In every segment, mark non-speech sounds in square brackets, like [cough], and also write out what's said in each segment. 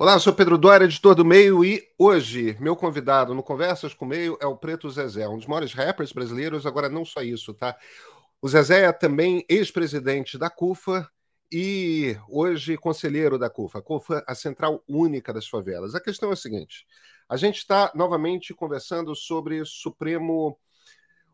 Olá, eu sou Pedro Dória, editor do Meio, e hoje meu convidado no Conversas com o Meio é o Preto Zezé, um dos maiores rappers brasileiros. Agora, não só isso, tá? O Zezé é também ex-presidente da CUFA e hoje conselheiro da CUFA, a CUFA, a Central Única das Favelas. A questão é a seguinte: a gente está novamente conversando sobre Supremo.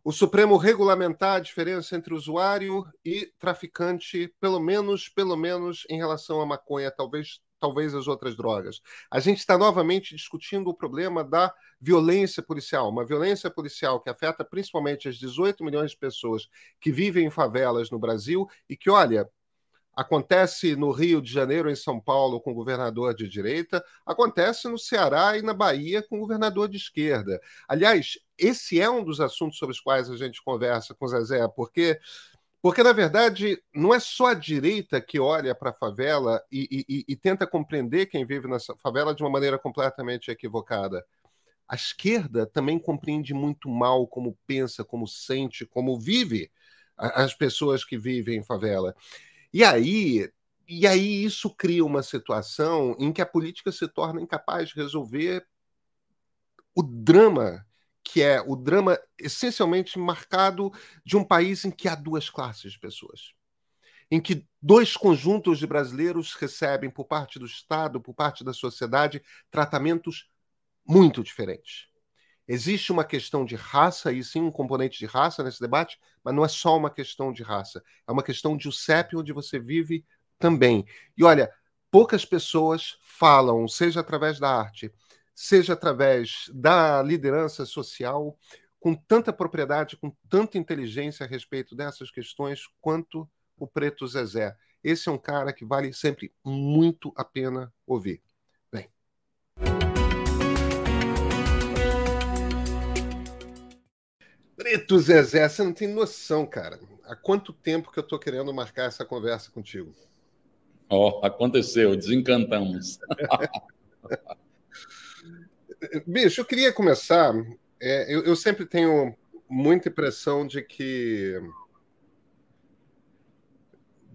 O Supremo regulamentar a diferença entre usuário e traficante, pelo menos, pelo menos em relação à maconha, talvez talvez as outras drogas. A gente está novamente discutindo o problema da violência policial, uma violência policial que afeta principalmente as 18 milhões de pessoas que vivem em favelas no Brasil e que, olha, acontece no Rio de Janeiro, em São Paulo, com governador de direita, acontece no Ceará e na Bahia com governador de esquerda. Aliás, esse é um dos assuntos sobre os quais a gente conversa com o Zezé, porque porque, na verdade, não é só a direita que olha para a favela e, e, e, tenta compreender quem vive nessa favela de uma maneira completamente equivocada. A esquerda também compreende muito mal como pensa, como sente, como vive as pessoas que vivem em favela. E aí, e aí isso cria uma situação em que a política se torna incapaz de resolver o drama que é o drama essencialmente marcado de um país em que há duas classes de pessoas. Em que dois conjuntos de brasileiros recebem, por parte do Estado, por parte da sociedade, tratamentos muito diferentes. Existe uma questão de raça, e sim um componente de raça nesse debate, mas não é só uma questão de raça. É uma questão de o CEP onde você vive também. E olha, poucas pessoas falam, seja através da arte, seja através da liderança social, com tanta propriedade, com tanta inteligência a respeito dessas questões, quanto o Preto Zezé. Esse é um cara que vale sempre muito a pena ouvir. Bem. Preto Zezé, você não tem noção, cara. Há quanto tempo que eu estou querendo marcar essa conversa contigo? Ó, oh, aconteceu, desencantamos. [laughs] Bicho, eu queria começar. É, eu, eu, sempre tenho muita impressão de que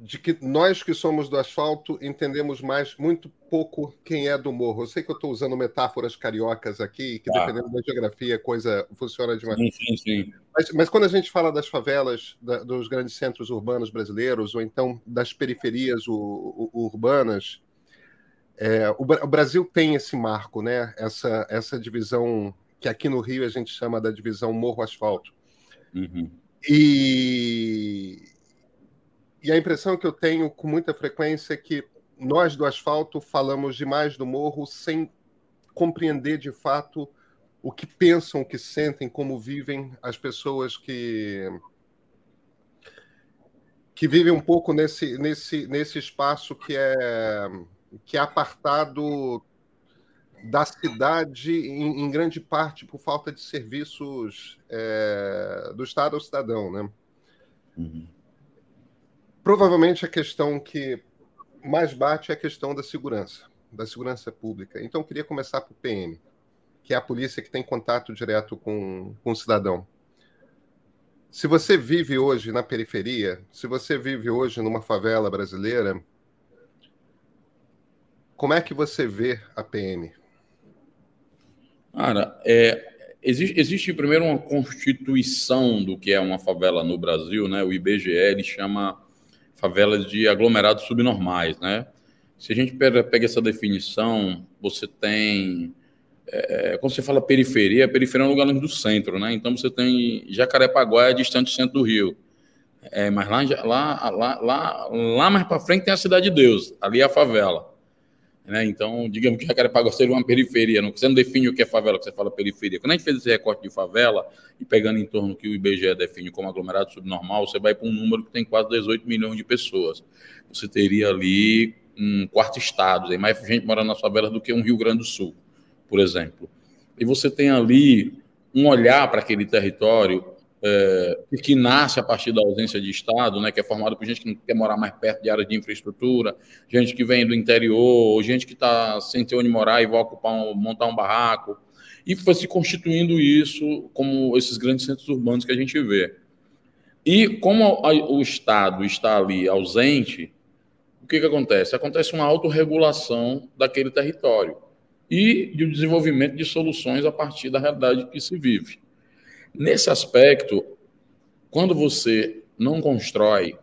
de que nós que somos do asfalto entendemos mais muito pouco quem é do morro. Eu sei que eu estou usando metáforas cariocas aqui, que ah. dependendo da geografia a coisa funciona de uma sim, sim, sim. Mas, mas, quando a gente fala das favelas, da, dos grandes centros urbanos brasileiros, ou então das periferias u, u, urbanas, é, o, o, Brasil tem esse marco, né? Essa, essa divisão que aqui no Rio a gente chama da divisão morro-asfalto. Uhum. E, e a impressão que eu tenho com muita frequência é que nós do asfalto falamos demais do morro sem compreender de fato o que pensam, o que sentem, como vivem as pessoas que que vivem um pouco nesse, nesse, nesse espaço que é que é apartado da cidade em, em grande parte por falta de serviços é, do Estado ao cidadão, né? Uhum. Provavelmente a questão que mais bate é a questão da segurança, da segurança pública. Então, eu queria começar por PM, que é a polícia que tem contato direto com, com o cidadão. Se você vive hoje na periferia, se você vive hoje numa favela brasileira, como é que você vê a PM? Cara, é, existe, existe primeiro uma constituição do que é uma favela no Brasil, né? O IBGE ele chama favelas de aglomerados subnormais, né? Se a gente pega, essa definição, você tem é, quando você fala periferia, periferia é um lugar longe do centro, né? Então você tem Jacarepaguá é distante do centro do Rio. É, mas lá, lá, lá, lá, lá mais para frente tem a Cidade de Deus, ali é a favela. Né? Então, digamos que Jacarepaguá seja uma periferia, não, você não define o que é favela, você fala periferia. Quando a gente fez esse recorte de favela, e pegando em torno que o IBGE define como aglomerado subnormal, você vai para um número que tem quase 18 milhões de pessoas. Você teria ali um quarto estado, tem mais gente morando nas favelas do que um Rio Grande do Sul, por exemplo. E você tem ali um olhar para aquele território é, que nasce a partir da ausência de Estado, né, que é formado por gente que não quer morar mais perto de áreas de infraestrutura, gente que vem do interior, gente que está sem ter onde morar e vai ocupar um, montar um barraco, e foi se constituindo isso como esses grandes centros urbanos que a gente vê. E como o Estado está ali ausente, o que, que acontece? Acontece uma autorregulação daquele território e de desenvolvimento de soluções a partir da realidade que se vive. Nesse aspecto, quando você não constrói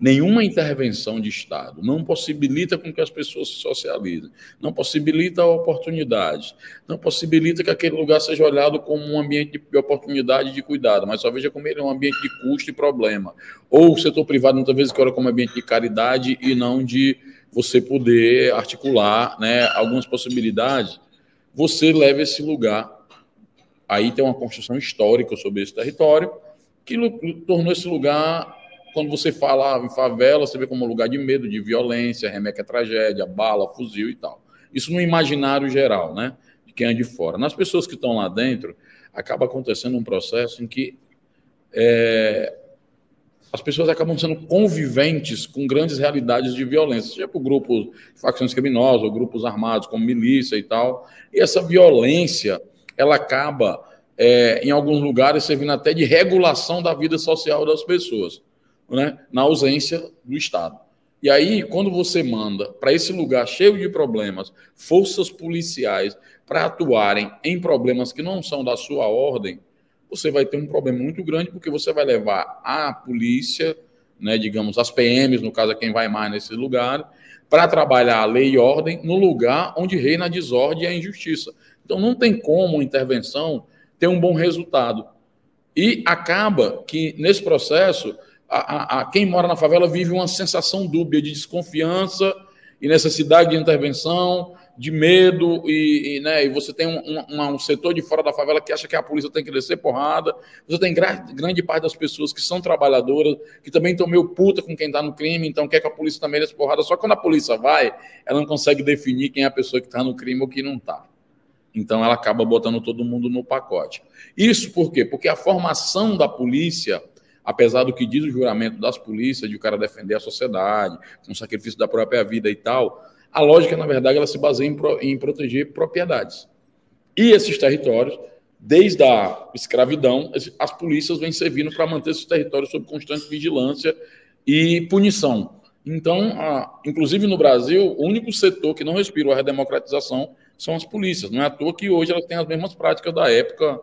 nenhuma intervenção de Estado, não possibilita com que as pessoas se socializem, não possibilita oportunidades, não possibilita que aquele lugar seja olhado como um ambiente de oportunidade e de cuidado, mas só veja como ele é um ambiente de custo e problema. Ou o setor privado muitas vezes olha como ambiente de caridade e não de você poder articular né, algumas possibilidades, você leva esse lugar. Aí tem uma construção histórica sobre esse território que tornou esse lugar quando você fala em favela, você vê como um lugar de medo, de violência, remete a tragédia, bala, fuzil e tal. Isso no imaginário geral, né? De quem é de fora. Nas pessoas que estão lá dentro, acaba acontecendo um processo em que é, as pessoas acabam sendo conviventes com grandes realidades de violência, seja por grupos facções criminosas ou grupos armados, como milícia e tal. E essa violência, ela acaba, é, em alguns lugares, servindo até de regulação da vida social das pessoas né, na ausência do Estado. E aí, quando você manda para esse lugar cheio de problemas, forças policiais para atuarem em problemas que não são da sua ordem, você vai ter um problema muito grande, porque você vai levar a polícia, né, digamos, as PMs, no caso, é quem vai mais nesse lugar, para trabalhar a lei e ordem no lugar onde reina a desordem e a injustiça. Então, não tem como intervenção ter um bom resultado. E acaba que, nesse processo, a, a, quem mora na favela vive uma sensação dúbia de desconfiança e necessidade de intervenção, de medo, e, e né, e você tem um, um, um, setor de fora da favela que acha que a polícia tem que descer porrada, você tem gra grande parte das pessoas que são trabalhadoras, que também estão meio puta com quem está no crime, então quer que a polícia também desça porrada, só que quando a polícia vai, ela não consegue definir quem é a pessoa que está no crime ou que não está. Então ela acaba botando todo mundo no pacote. Isso por quê? Porque a formação da polícia apesar do que diz o juramento das polícias, de o cara defender a sociedade, com sacrifício da própria vida e tal, a lógica, na verdade, ela se baseia em, pro, em proteger propriedades. E esses territórios, desde a escravidão, as polícias vêm servindo para manter esses territórios sob constante vigilância e punição. Então, a, inclusive no Brasil, o único setor que não respirou a redemocratização são as polícias. Não é à toa que hoje elas têm as mesmas práticas da época,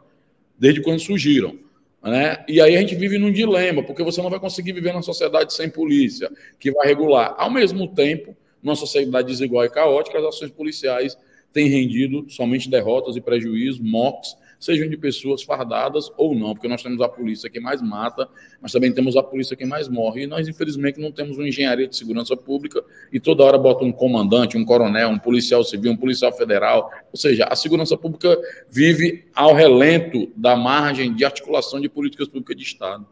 desde quando surgiram. Né? E aí a gente vive num dilema, porque você não vai conseguir viver numa sociedade sem polícia, que vai regular. Ao mesmo tempo, numa sociedade desigual e caótica, as ações policiais têm rendido somente derrotas e prejuízos, mortes, sejam de pessoas fardadas ou não, porque nós temos a polícia que mais mata, mas também temos a polícia que mais morre. E nós, infelizmente, não temos uma engenharia de segurança pública e toda hora bota um comandante, um coronel, um policial civil, um policial federal. Ou seja, a segurança pública vive ao relento da margem de articulação de políticas públicas de Estado.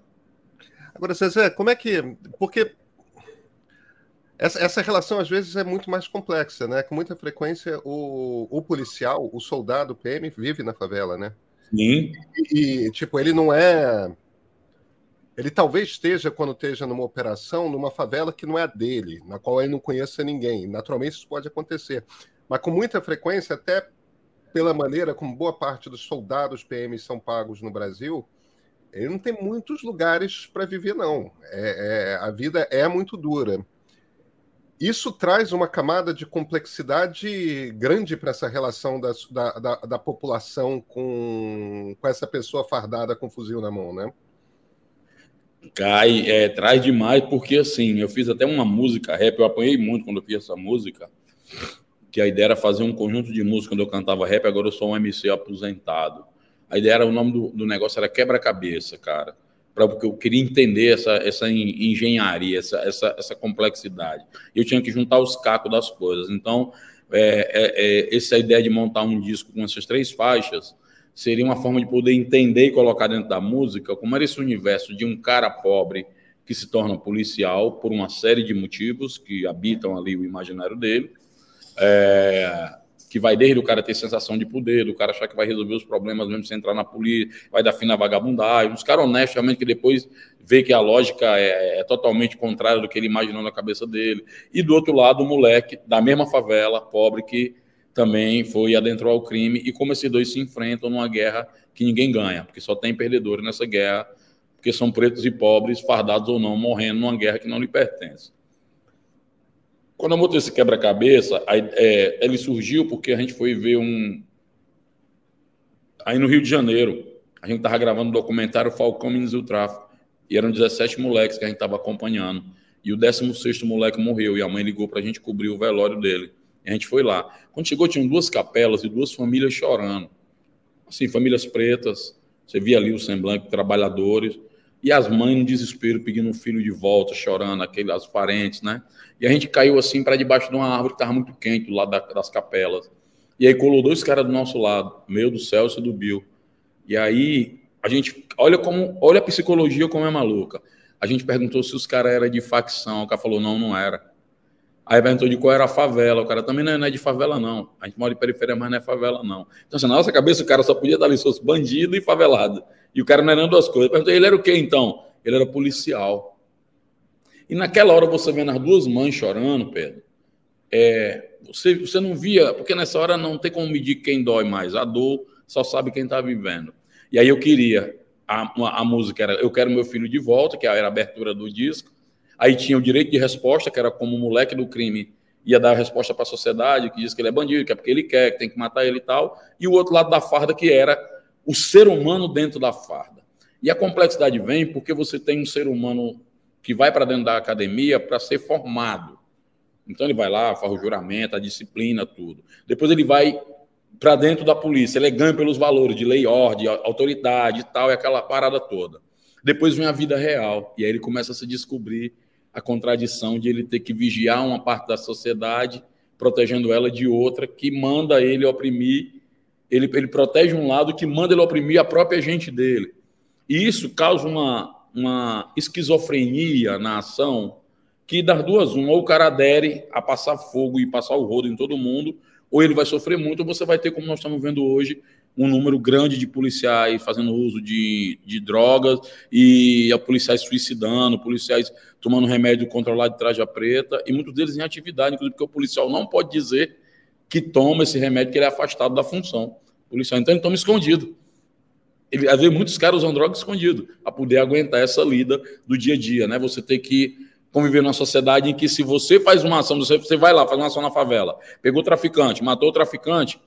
Agora, César, como é que. Porque essa, essa, relação às vezes é muito mais complexa, né? Com muita frequência o, o policial, o soldado o PM vive na favela, né? Sim. E, e, tipo, ele não é. Ele talvez esteja, quando esteja numa operação, numa favela que não é a dele, na qual ele não conheça ninguém. Naturalmente isso pode acontecer. Mas com muita frequência, até pela maneira como boa parte dos soldados PM são pagos no Brasil, ele não tem muitos lugares para viver, não. É, é, a vida é muito dura. Isso traz uma camada de complexidade grande para essa relação da, da, da, população com, com essa pessoa fardada com fuzil na mão, né? Cai, é, traz demais, porque assim, eu fiz até uma música rap, eu apanhei muito quando eu fiz essa música, que a ideia era fazer um conjunto de música quando eu cantava rap, agora eu sou um MC aposentado. A ideia era, o nome do, do negócio era Quebra-Cabeça, cara para porque eu queria entender essa, essa engenharia, essa, essa, essa complexidade. Eu tinha que juntar os cacos das coisas. Então, é, é, é, essa ideia de montar um disco com essas três faixas seria uma forma de poder entender e colocar dentro da música como era esse universo de um cara pobre que se torna policial por uma série de motivos que habitam ali o imaginário dele. É, que vai desde o cara ter sensação de poder, do cara achar que vai resolver os problemas mesmo sem entrar na polícia, vai dar fim na vagabundagem, uns caras honestos realmente que depois vê que a lógica é, é, totalmente contrária do que ele imaginou na cabeça dele. E do outro lado, o moleque da mesma favela, pobre, que também foi adentrou ao crime, e como esses dois se enfrentam numa guerra que ninguém ganha, porque só tem perdedores nessa guerra, porque são pretos e pobres, fardados ou não, morrendo numa guerra que não lhe pertence. Quando eu montei esse quebra-cabeça, é, ele surgiu porque a gente foi ver um. Aí no Rio de Janeiro, a gente estava gravando um documentário Falcão Minas do Tráfico. E eram 17 moleques que a gente estava acompanhando. E o 16 moleque morreu. E a mãe ligou para a gente cobrir o velório dele. E a gente foi lá. Quando chegou, tinham duas capelas e duas famílias chorando. Assim, famílias pretas. Você via ali o semblante, trabalhadores. E as mães no desespero pedindo o filho de volta, chorando, aqueles parentes, né? E a gente caiu assim para debaixo de uma árvore que estava muito quente, do lado das capelas. E aí colou dois caras do nosso lado, meu do Celso e do Bill. E aí a gente olha como olha a psicologia como é maluca. A gente perguntou se os caras eram de facção, o cara falou não, não era. Aí perguntou de qual era a favela, o cara também não é, de favela não. A gente mora em periferia, mas não é favela não. Então assim, na nossa cabeça o cara só podia se fosse bandido e favelado. E o cara não era duas coisas. Eu ele era o quê então? Ele era policial. E naquela hora você vendo as duas mães chorando, Pedro, é, você, você não via, porque nessa hora não tem como medir quem dói mais. A dor só sabe quem está vivendo. E aí eu queria, a, a música era Eu Quero Meu Filho de Volta, que era a abertura do disco. Aí tinha o direito de resposta, que era como o moleque do crime ia dar a resposta para a sociedade, que diz que ele é bandido, que é porque ele quer, que tem que matar ele e tal. E o outro lado da farda, que era o ser humano dentro da farda. E a complexidade vem porque você tem um ser humano que vai para dentro da academia para ser formado. Então ele vai lá, faz o juramento, a disciplina, tudo. Depois ele vai para dentro da polícia, ele é ganho pelos valores de lei ordem, autoridade e tal, e aquela parada toda. Depois vem a vida real, e aí ele começa a se descobrir a contradição de ele ter que vigiar uma parte da sociedade, protegendo ela de outra, que manda ele oprimir, ele, ele protege um lado que manda ele oprimir a própria gente dele. E isso causa uma, uma esquizofrenia na ação que das duas, uma, ou o cara adere a passar fogo e passar o rodo em todo mundo, ou ele vai sofrer muito, ou você vai ter, como nós estamos vendo hoje, um número grande de policiais fazendo uso de, de drogas e a policiais suicidando, policiais tomando remédio controlado de traja preta, e muitos deles em atividade, inclusive porque o policial não pode dizer que toma esse remédio, que ele é afastado da função. Policial, então, ele toma escondido. Ele, muitos caras usam droga escondido para poder aguentar essa lida do dia a dia, né? Você tem que conviver numa sociedade em que se você faz uma ação, você, você vai lá, faz uma ação na favela, pegou traficante, matou o traficante,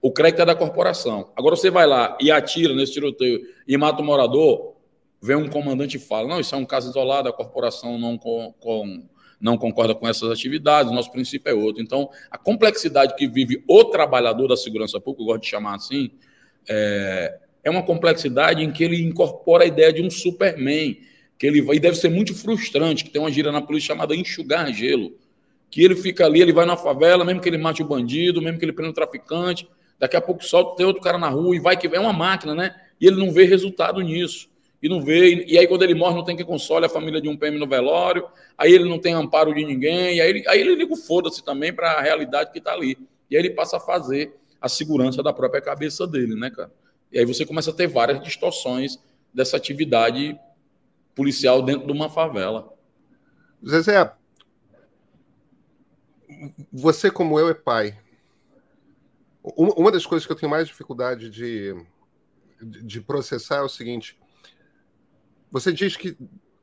o crédito é da corporação. Agora você vai lá e atira nesse tiroteio e mata o morador, vem um comandante e fala: não, isso é um caso isolado, a corporação não, com, com, não concorda com essas atividades, nosso princípio é outro. Então, a complexidade que vive o trabalhador da segurança pública, eu gosto de chamar assim, é, é uma complexidade em que ele incorpora a ideia de um Superman, que ele vai, e deve ser muito frustrante, que tem uma gira na polícia chamada enxugar gelo, que ele fica ali, ele vai na favela, mesmo que ele mate o bandido, mesmo que ele prenda o traficante, daqui a pouco solta, tem outro cara na rua e vai que é uma máquina, né? E ele não vê resultado nisso. E não vê, e aí quando ele morre não tem que console a família de um PM no velório, aí ele não tem amparo de ninguém, e aí aí ele liga o foda-se também para a realidade que está ali. E aí ele passa a fazer a segurança da própria cabeça dele, né, cara? E aí você começa a ter várias distorções dessa atividade policial dentro de uma favela. Zezé, você, como eu, é pai. Uma das coisas que eu tenho mais dificuldade de, de processar é o seguinte: você diz que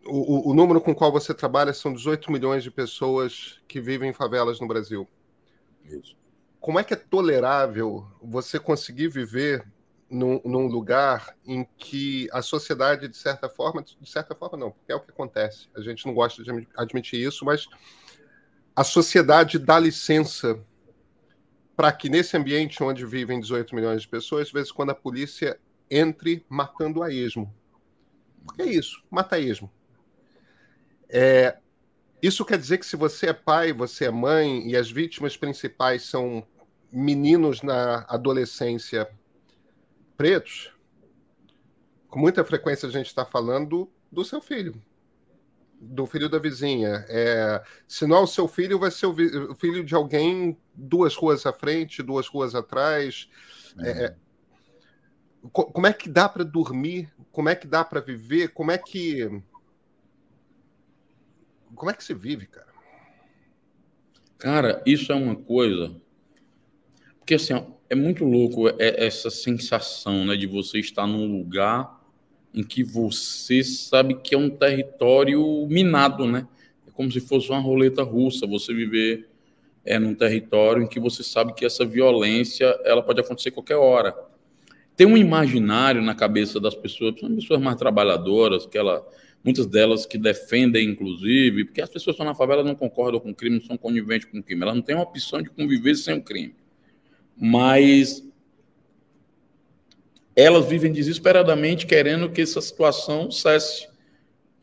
o, o número com o qual você trabalha são 18 milhões de pessoas que vivem em favelas no Brasil. Isso. Como é que é tolerável você conseguir viver num, num, lugar em que a sociedade, de certa forma, de certa forma não, porque é o que acontece. A gente não gosta de admitir isso, mas a sociedade dá licença para que nesse ambiente onde vivem 18 milhões de pessoas, de vez em quando a polícia entre matando a esmo. É isso, mata a esmo. É, isso quer dizer que se você é pai, você é mãe e as vítimas principais são meninos na adolescência pretos, com muita frequência a gente está falando do seu filho, do filho da vizinha. É, se não é o seu filho, vai ser o, filho de alguém duas ruas à frente, duas ruas atrás. É. É, como é que dá para dormir? Como é que dá para viver? Como é que como é que se vive, cara? Cara, isso é uma coisa porque assim, é muito louco é, essa sensação né, de você estar num lugar em que você sabe que é um território minado, né? É como se fosse uma roleta russa, você viver é num território em que você sabe que essa violência ela pode acontecer qualquer hora. Tem um imaginário na cabeça das pessoas, são pessoas mais trabalhadoras, que ela, muitas delas que defendem, inclusive, porque as pessoas que estão na favela não concordam com o crime, não são coniventes com o crime, elas não têm uma opção de conviver sem o crime. Mas elas vivem desesperadamente querendo que essa situação cesse.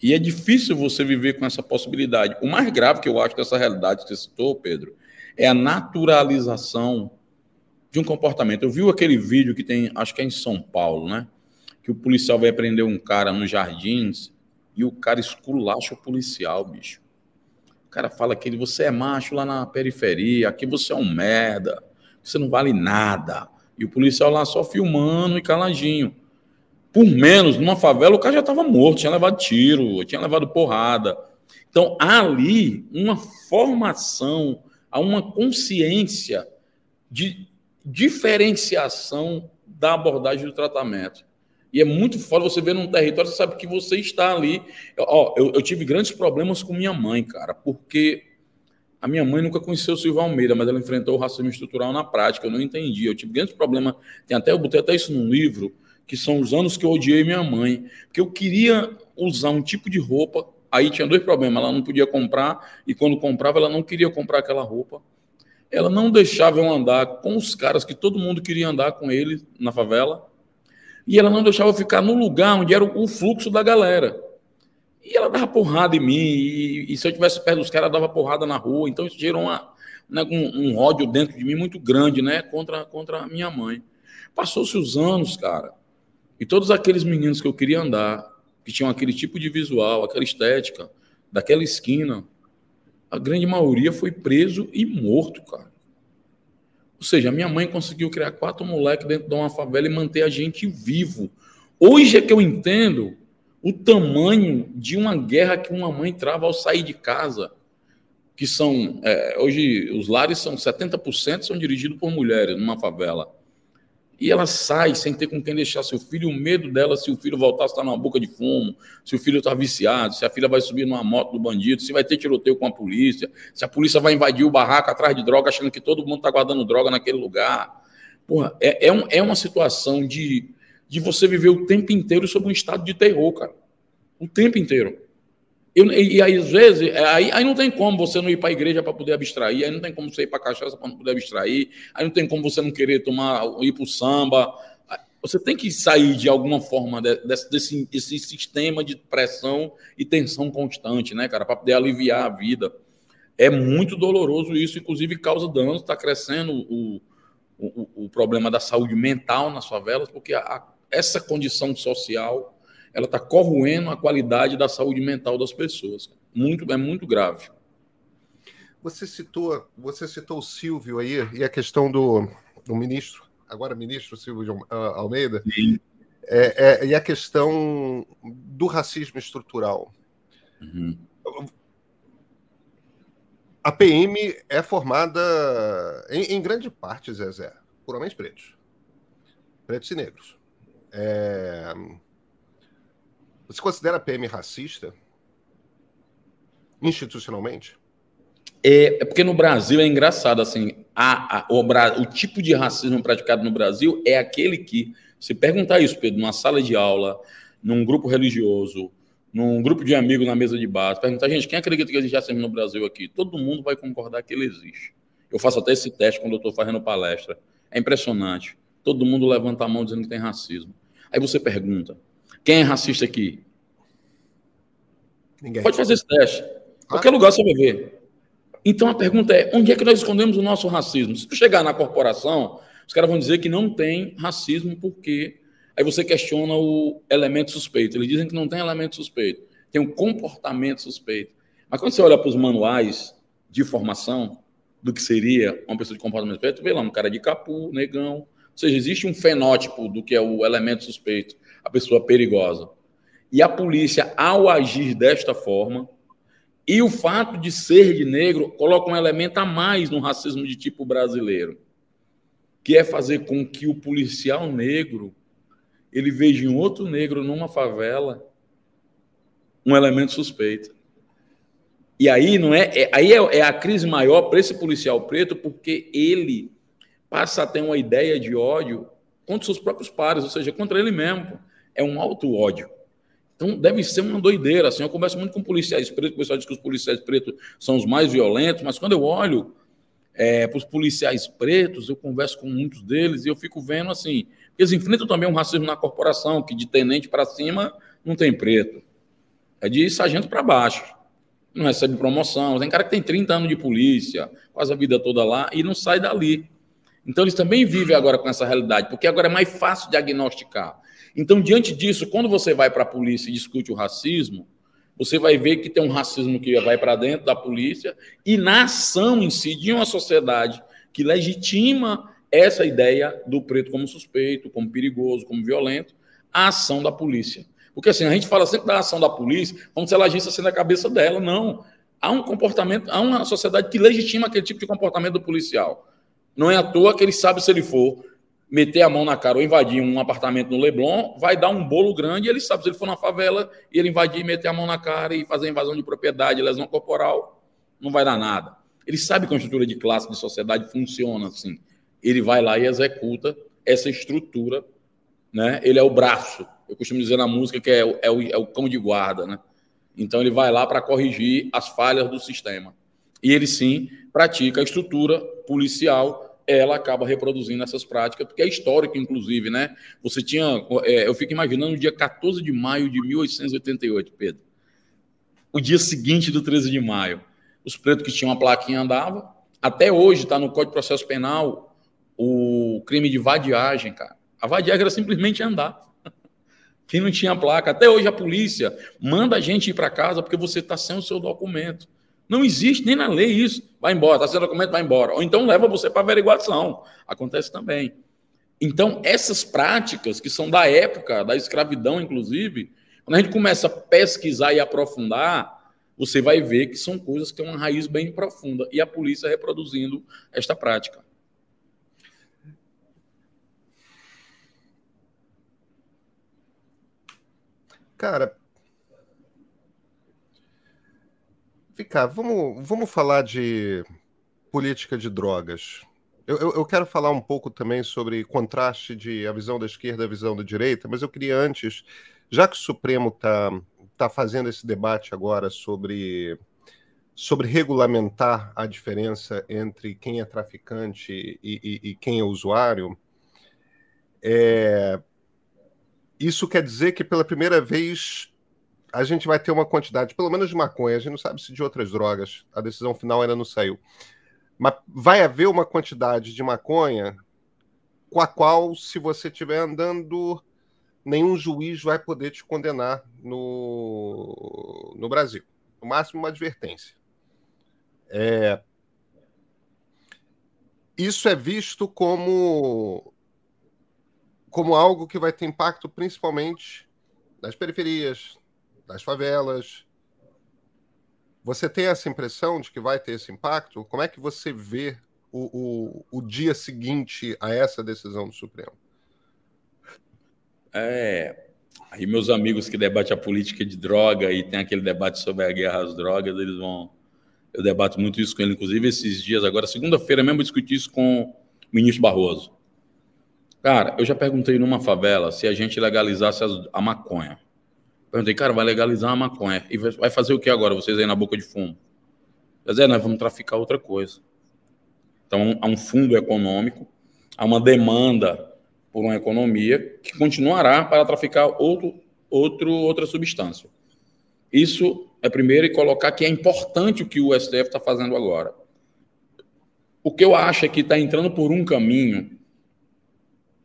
E é difícil você viver com essa possibilidade. O mais grave que eu acho dessa realidade que você citou, Pedro, é a naturalização de um comportamento. Eu vi aquele vídeo que tem, acho que é em São Paulo, né? Que o policial vai prender um cara nos jardins e o cara esculacha o policial, bicho. O cara fala que ele, você é macho lá na periferia, aqui você é um merda, você não vale nada. E o policial lá só filmando e caladinho. Por menos, numa favela, o cara já estava morto, tinha levado tiro, tinha levado porrada. Então, ali uma formação, há uma consciência de diferenciação da abordagem do tratamento. E é muito foda você ver num território, você sabe que você está ali. Ó, eu, eu, tive grandes problemas com minha mãe, cara, porque a minha mãe nunca conheceu o Silvio Almeida, mas ela enfrentou o racismo estrutural na prática. Eu não entendi. Eu tive grandes problemas. Tem até, eu botei até isso num livro, que são os anos que eu odiei minha mãe. Porque eu queria usar um tipo de roupa. Aí tinha dois problemas. Ela não podia comprar, e quando comprava, ela não queria comprar aquela roupa ela não deixava eu andar com os caras que todo mundo queria andar com ele na favela, e ela não deixava eu ficar no lugar onde era o fluxo da galera. E ela dava porrada em mim, e, e se eu tivesse perto dos caras, dava porrada na rua. Então isso gerou uma, né, um, um, ódio dentro de mim muito grande, né, contra, contra a minha mãe. Passou-se os anos, cara, e todos aqueles meninos que eu queria andar, que tinham aquele tipo de visual, aquela estética, daquela esquina, a grande maioria foi preso e morto, cara. Ou seja, minha mãe conseguiu criar quatro moleques dentro de uma favela e manter a gente vivo. Hoje é que eu entendo o tamanho de uma guerra que uma mãe trava ao sair de casa. Que são, é, hoje, os lares são 70% são dirigidos por mulheres numa favela. E ela sai sem ter com quem deixar seu filho, o medo dela se o filho voltar a estar numa boca de fumo, se o filho está viciado, se a filha vai subir numa moto do bandido, se vai ter tiroteio com a polícia, se a polícia vai invadir o barraco atrás de droga, achando que todo mundo está guardando droga naquele lugar. Porra, é, é, um, é uma situação de, de você viver o tempo inteiro sob um estado de terror, cara. O tempo inteiro. Eu, e, e aí, às vezes, é, aí, aí não tem como você não ir para a igreja para poder abstrair, aí não tem como você ir para a cachaça para não poder abstrair, aí não tem como você não querer tomar, ir para o samba. Você tem que sair de alguma forma desse, desse, desse sistema de pressão e tensão constante, né, cara, para poder aliviar a vida. É muito doloroso isso, inclusive causa danos, está crescendo o, o, o, problema da saúde mental nas favelas, porque a, a, essa condição social ela está corroendo a qualidade da saúde mental das pessoas. Muito, é muito grave. Você citou, você citou o Silvio aí e a questão do, do ministro, agora ministro Silvio ah, Almeida, é, é, e a questão do racismo estrutural. Uhum. A PM é formada em, em grande parte, Zezé, por homens pretos, pretos e negros. É, você considera a PM racista? Institucionalmente? É, é porque no Brasil é engraçado, assim, a, a, o, o, tipo de racismo praticado no Brasil é aquele que, se perguntar isso, Pedro, numa sala de aula, num grupo religioso, num grupo de amigos na mesa de bar, perguntar, gente, quem acredita que existe racismo no Brasil aqui? Todo mundo vai concordar que ele existe. Eu faço até esse teste quando eu estou fazendo palestra. É impressionante. Todo mundo levanta a mão dizendo que tem racismo. Aí você pergunta, quem é racista aqui? Ninguém. Pode fazer esse teste. Ah. Qualquer lugar você vai ver. Então a pergunta é: onde é que nós escondemos o nosso racismo? Se tu chegar na corporação, os caras vão dizer que não tem racismo porque aí você questiona o elemento suspeito. Eles dizem que não tem elemento suspeito, tem um comportamento suspeito. Mas quando você olha para os manuais de formação do que seria uma pessoa de comportamento suspeito, vê lá um cara de capu, negão. Ou seja, existe um fenótipo do que é o elemento suspeito a pessoa perigosa. E a polícia, ao agir desta forma, e o fato de ser de negro, coloca um elemento a mais no racismo de tipo brasileiro, que é fazer com que o policial negro ele veja em outro negro numa favela um elemento suspeito. E aí não é, é aí é, é a crise maior para esse policial preto, porque ele passa a ter uma ideia de ódio contra seus próprios pares, ou seja, contra ele mesmo. É um alto ódio. Então deve ser uma doideira. Assim, eu converso muito com policiais pretos, o pessoal diz que os policiais pretos são os mais violentos, mas quando eu olho é, para os policiais pretos, eu converso com muitos deles e eu fico vendo assim, eles enfrentam também um racismo na corporação, que de tenente para cima não tem preto. É de sargento para baixo. Não recebe promoção. Tem cara que tem 30 anos de polícia, quase a vida toda lá, e não sai dali. Então eles também vivem agora com essa realidade, porque agora é mais fácil diagnosticar. Então, diante disso, quando você vai para a polícia e discute o racismo, você vai ver que tem um racismo que vai para dentro da polícia e na ação em si de uma sociedade que legitima essa ideia do preto como suspeito, como perigoso, como violento, a ação da polícia. Porque assim, a gente fala sempre da ação da polícia, como se ela agisse assim na cabeça dela. Não. Há um comportamento, há uma sociedade que legitima aquele tipo de comportamento do policial. Não é à toa que ele sabe se ele for meter a mão na cara ou invadir um apartamento no Leblon, vai dar um bolo grande, ele sabe, se ele for na favela e ele invadir, meter a mão na cara e fazer invasão de propriedade, lesão corporal, não vai dar nada. Ele sabe que a estrutura de classe, de sociedade funciona assim. Ele vai lá e executa essa estrutura, né? Ele é o braço. Eu costumo dizer na música que é o, é o, é o cão de guarda, né? Então ele vai lá para corrigir as falhas do sistema. E ele sim pratica a estrutura policial ela acaba reproduzindo essas práticas, porque é histórico, inclusive, né? Você tinha. É, eu fico imaginando o dia 14 de maio de 1888, Pedro. O dia seguinte do 13 de maio. Os pretos que tinham uma plaquinha andavam. Até hoje está no Código de Processo Penal o crime de vadiagem, cara. A vadiagem era simplesmente andar. Quem não tinha placa. Até hoje a polícia manda a gente ir para casa porque você está sem o seu documento. Não existe nem na lei isso. Vai embora, está sem documento, vai embora. Ou então leva você para averiguação. Acontece também. Então, essas práticas, que são da época, da escravidão, inclusive, quando a gente começa a pesquisar e aprofundar, você vai ver que são coisas que têm uma raiz bem profunda. E a polícia reproduzindo esta prática. Cara, Ficar, vamos, vamos falar de política de drogas. Eu, eu, eu, quero falar um pouco também sobre contraste de a visão da esquerda e a visão da direita, mas eu queria antes, já que o Supremo está tá fazendo esse debate agora sobre, sobre regulamentar a diferença entre quem é traficante e, e, e quem é usuário, é, isso quer dizer que pela primeira vez a gente vai ter uma quantidade, pelo menos de maconha, a gente não sabe se de outras drogas, a decisão final ainda não saiu. Mas vai haver uma quantidade de maconha com a qual, se você estiver andando, nenhum juiz vai poder te condenar no, no Brasil. No máximo, uma advertência. É... Isso é visto como, como algo que vai ter impacto principalmente nas periferias, das favelas. Você tem essa impressão de que vai ter esse impacto? Como é que você vê o, o, o dia seguinte a essa decisão do Supremo? É, aí meus amigos que debatem a política de droga e tem aquele debate sobre a guerra às drogas, eles vão. Eu debato muito isso com ele, inclusive esses dias agora, segunda-feira mesmo, eu discuti isso com o ministro Barroso. Cara, eu já perguntei numa favela se a gente legalizasse a maconha. Perguntei, cara, vai legalizar a maconha. E vai fazer o que agora? Vocês aí na boca de fumo. Mas é, nós vamos traficar outra coisa. Então, há um fundo econômico, há uma demanda por uma economia que continuará para traficar outro, outro, outra substância. Isso é primeiro e colocar que é importante o que o STF está fazendo agora. O que eu acho é que está entrando por um caminho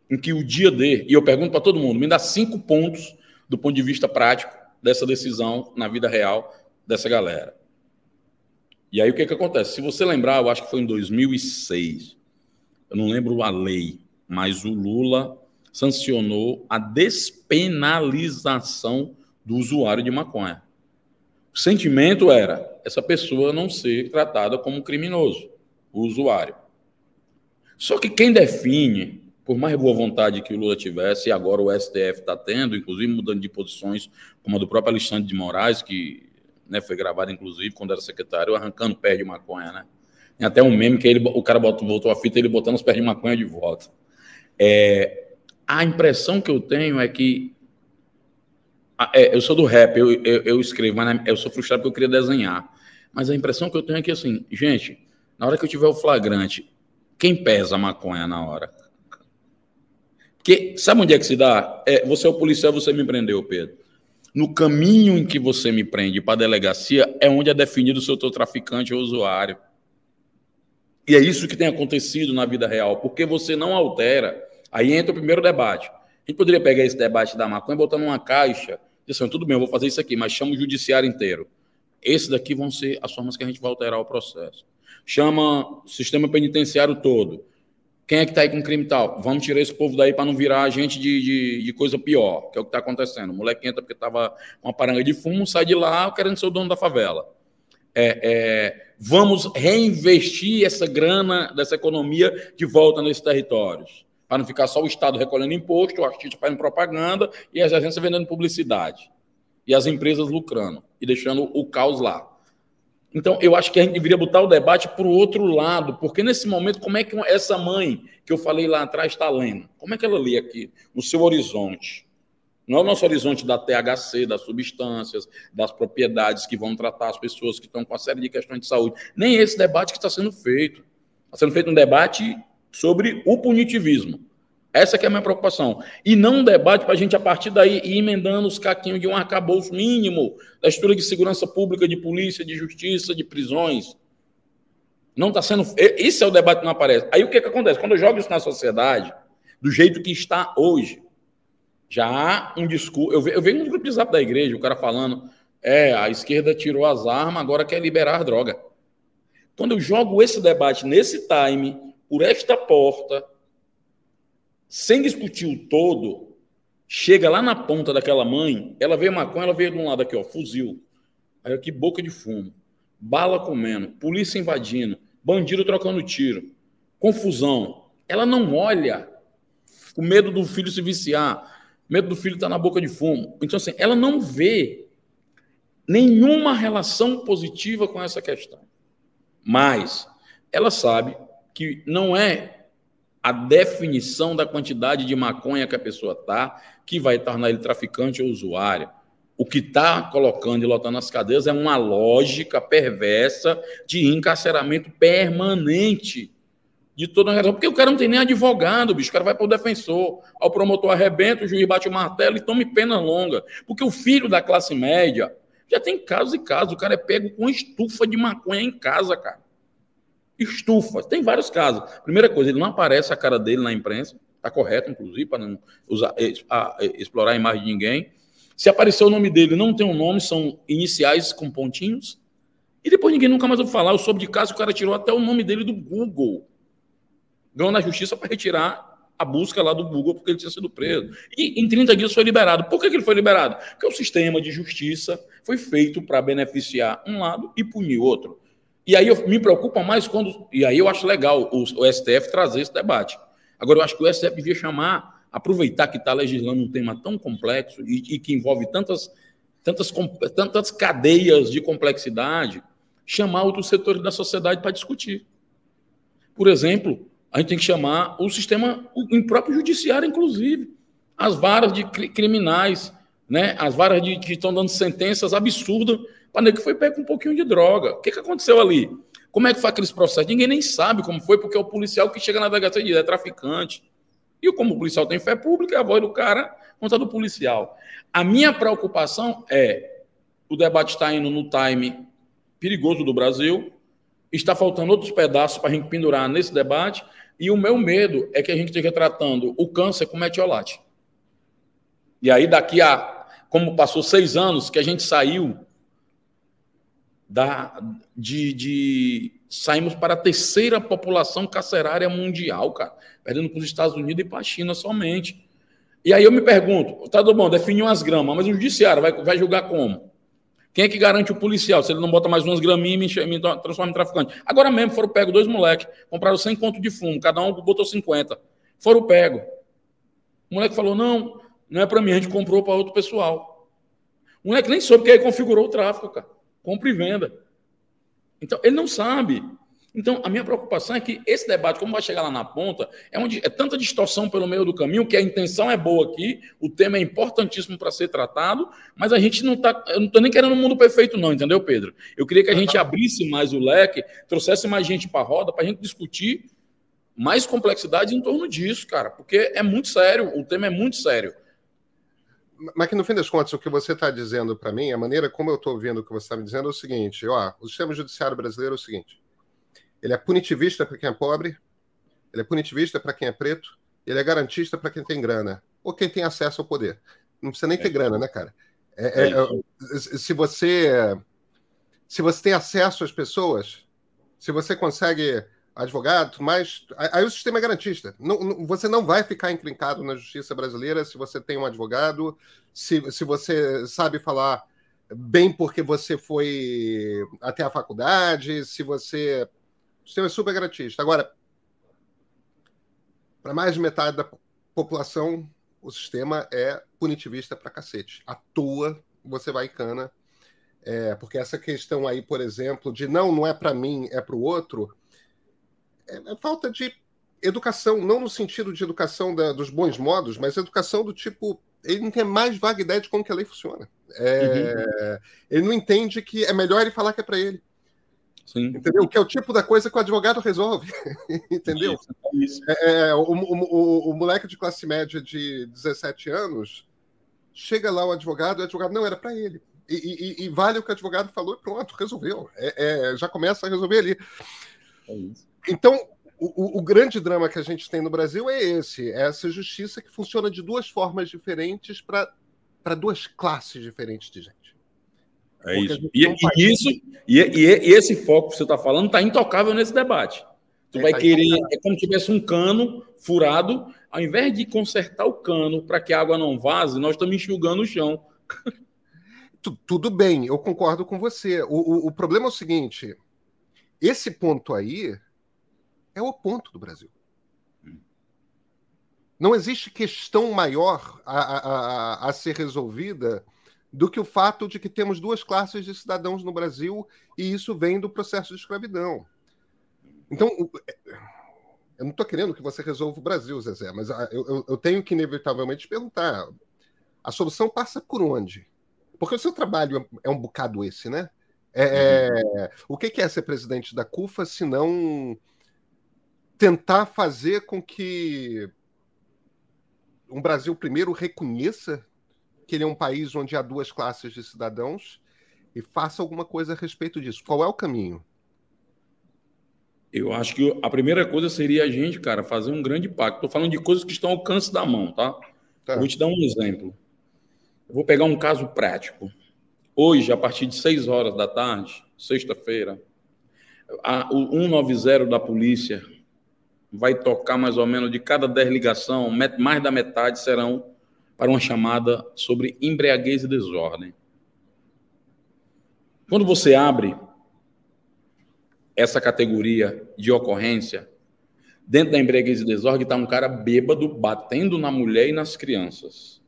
em que o dia D, e eu pergunto para todo mundo, me dá cinco pontos do ponto de vista prático dessa decisão na vida real dessa galera. E aí o que, que acontece? Se você lembrar, eu acho que foi em 2006, eu não lembro a lei, mas o Lula sancionou a despenalização do usuário de maconha. O sentimento era essa pessoa não ser tratada como criminoso, o usuário. Só que quem define por mais boa vontade que o Lula tivesse, e agora o STF está tendo, inclusive mudando de posições, como a do próprio Alexandre de Moraes, que né? Foi gravada, inclusive, quando era secretário, arrancando pé de maconha, né? Tem até um meme que ele, o cara botou, voltou a fita ele botando os pés de maconha de volta. É, a impressão que eu tenho é que. É, eu sou do rap, eu, eu, eu escrevo, mas eu sou frustrado porque eu queria desenhar. Mas a impressão que eu tenho é que, assim, gente, na hora que eu tiver o flagrante, quem pesa a maconha na hora? Porque sabe onde é que se dá? É, você é o policial, você me prendeu, Pedro. No caminho em que você me prende para a delegacia é onde é definido se eu estou traficante ou usuário. E é isso que tem acontecido na vida real, porque você não altera. Aí entra o primeiro debate. A gente poderia pegar esse debate da maconha e botar numa caixa, e assim, tudo bem, eu vou fazer isso aqui, mas chama o judiciário inteiro. Esses daqui vão ser as formas que a gente vai alterar o processo. Chama o sistema penitenciário todo. Quem é que está aí com crime tal? Vamos tirar esse povo daí para não virar agente de, de, de, coisa pior, que é o que está acontecendo. O moleque entra porque estava uma paranga de fumo, sai de lá querendo ser o dono da favela é, é, vamos reinvestir essa grana dessa economia de volta nesses territórios, para não ficar só o Estado recolhendo imposto, o artista fazendo propaganda e as agências vendendo publicidade, e as empresas lucrando e deixando o caos lá. Então, eu acho que a gente deveria botar o debate para o outro lado, porque nesse momento, como é que essa mãe que eu falei lá atrás está lendo? Como é que ela lê aqui, no seu horizonte? Não é o nosso horizonte da THC, das substâncias, das propriedades que vão tratar as pessoas que estão com uma série de questões de saúde. Nem esse debate que está sendo feito. Está sendo feito um debate sobre o punitivismo. Essa que é a minha preocupação. E não um debate para a gente, a partir daí, ir emendando os caquinhos de um arcabouço mínimo da estrutura de segurança pública, de polícia, de justiça, de prisões. Não está sendo. Esse é o debate que não aparece. Aí o que, que acontece? Quando eu jogo isso na sociedade, do jeito que está hoje, já há um discurso. Eu, eu vejo no grupo de zap da igreja, o cara falando: é, a esquerda tirou as armas, agora quer liberar droga. Quando eu jogo esse debate nesse time, por esta porta, sem discutir o todo, chega lá na ponta daquela mãe, ela vê maconha, ela vê de um lado aqui, ó, fuzil. Aí aqui, boca de fumo, bala comendo, polícia invadindo, bandido trocando tiro, confusão. Ela não olha com medo do filho se viciar, medo do filho estar tá na boca de fumo. Então, assim, ela não vê nenhuma relação positiva com essa questão. Mas ela sabe que não é a definição da quantidade de maconha que a pessoa está que vai tornar ele traficante ou usuário. O que está colocando e lotando as cadeias é uma lógica perversa de encarceramento permanente de toda a razão. Porque o cara não tem nem advogado, bicho. O cara vai para o defensor. Ao promotor arrebenta, o juiz bate o martelo e tome pena longa. Porque o filho da classe média já tem casos e casos. O cara é pego com estufa de maconha em casa, cara. Estufa. Tem vários casos. Primeira coisa, ele não aparece a cara dele na imprensa. Está correto, inclusive, para não usar, a, a, explorar a imagem de ninguém. Se aparecer o nome dele, não tem um nome, são iniciais com pontinhos. E depois ninguém nunca mais ouviu falar. Eu soube de caso, o cara tirou até o nome dele do Google ganhou na justiça para retirar a busca lá do Google porque ele tinha sido preso. E em 30 dias foi liberado. Por que, que ele foi liberado? Porque o sistema de justiça foi feito para beneficiar um lado e punir outro. E aí eu, me preocupa mais quando. E aí eu acho legal o, o STF trazer esse debate. Agora, eu acho que o STF devia chamar, aproveitar que está legislando um tema tão complexo e, e que envolve tantas, tantas, tantas cadeias de complexidade, chamar outros setores da sociedade para discutir. Por exemplo, a gente tem que chamar o sistema, o próprio judiciário, inclusive, as varas de criminais, né? as varas que estão dando sentenças absurdas para que foi pego com um pouquinho de droga. O que, que aconteceu ali? Como é que foi aqueles processos? Ninguém nem sabe como foi, porque é o policial que chega na delegacia e diz, é traficante. E como o policial tem fé pública, é a voz do cara contra do policial. A minha preocupação é, o debate está indo no time perigoso do Brasil, está faltando outros pedaços para a gente pendurar nesse debate, e o meu medo é que a gente esteja tratando o câncer com metiolate. E aí, daqui a. Como passou seis anos que a gente saiu da, de, de saímos para a terceira população carcerária mundial, cara, perdendo para os Estados Unidos e para a China somente. E aí eu me pergunto, tá bom, definiu umas gramas, mas o judiciário vai, vai julgar como? Quem é que garante o policial? Se ele não bota mais umas graminhas e me, transforma em traficante. Agora mesmo foram pegos dois moleques, compraram 100 conto de fumo, cada um botou 50. Foram pegos. O moleque falou: não, não é para mim, a gente comprou para outro pessoal. O moleque nem soube que aí configurou o tráfico, cara. Compra e venda. Então, ele não sabe. Então, a minha preocupação é que esse debate, como vai chegar lá na ponta, é, onde, é tanta distorção pelo meio do caminho, que a intenção é boa aqui, o tema é importantíssimo para ser tratado, mas a gente não está. Eu não estou nem querendo um mundo perfeito, não, entendeu, Pedro? Eu queria que a gente abrisse mais o leque, trouxesse mais gente para a roda, para a gente discutir mais complexidade em torno disso, cara, porque é muito sério, o tema é muito sério. Mas que no fim das contas, o que você está dizendo para mim, a maneira como eu estou ouvindo o que você está me dizendo é o seguinte: ó, o sistema judiciário brasileiro é o seguinte ele é punitivista para quem é pobre, ele é punitivista para quem é preto, ele é garantista para quem tem grana, ou quem tem acesso ao poder. Não precisa nem ter é. grana, né, cara? É, é, é se você se você tem acesso às pessoas, se você consegue advogado, mas aí o sistema é garantista. Não, não, você não vai ficar encrencado na justiça brasileira se você tem um advogado, se, se você sabe falar bem porque você foi até a faculdade, se você o sistema é super garantista. Agora, para mais de metade da população, o sistema é punitivista para cacete. À toa, você vai cana. É, porque essa questão aí, por exemplo, de não, não é para mim, é para o outro, é, falta de educação, não no sentido de educação da, dos bons modos, mas educação do tipo, ele não tem mais vaga ideia de como que a lei funciona. É, uhum. Ele não entende que é melhor ele falar que é para ele. Sim. Entendeu? Que é o tipo da coisa que o advogado resolve. [laughs] entendeu? Isso, é isso. É, é, o, o, o, moleque de classe média de 17 anos chega lá o advogado, o advogado não era para ele. E, e, e, vale o que o advogado falou e pronto, resolveu. É, é, já começa a resolver ali. É então, o, o, grande drama que a gente tem no Brasil é esse: é essa justiça que funciona de duas formas diferentes para duas classes diferentes de gente. É isso. E, e isso e, e, e, esse foco que você está falando está intocável nesse debate. Tu é, vai tá querer, é como se tivesse um cano furado, ao invés de consertar o cano para que a água não vaze, nós estamos enxugando o chão. [laughs] Tudo bem, eu concordo com você. O, o, o problema é o seguinte: esse ponto aí é o ponto do Brasil. Não existe questão maior a, a, a, a ser resolvida do que o fato de que temos duas classes de cidadãos no Brasil e isso vem do processo de escravidão. Então, eu não estou querendo que você resolva o Brasil, Zezé, mas eu, eu, tenho que inevitavelmente perguntar: a solução passa por onde? Porque o seu trabalho é um bocado esse, né? É, é, o que é ser presidente da CUFA se não tentar fazer com que um Brasil primeiro reconheça que ele é um país onde há duas classes de cidadãos e faça alguma coisa a respeito disso. Qual é o caminho? Eu acho que a primeira coisa seria a gente, cara, fazer um grande pacto. Estou falando de coisas que estão ao alcance da mão, tá? tá? vou te dar um exemplo. Eu vou pegar um caso prático. Hoje, a partir de 6 horas da tarde, sexta-feira, o 190 da polícia vai tocar mais ou menos de cada 10 ligação, mais da metade serão para uma chamada sobre embriaguez e desordem. Quando você abre essa categoria de ocorrência, dentro da embriaguez e desordem está um cara bêbado batendo na mulher e nas crianças.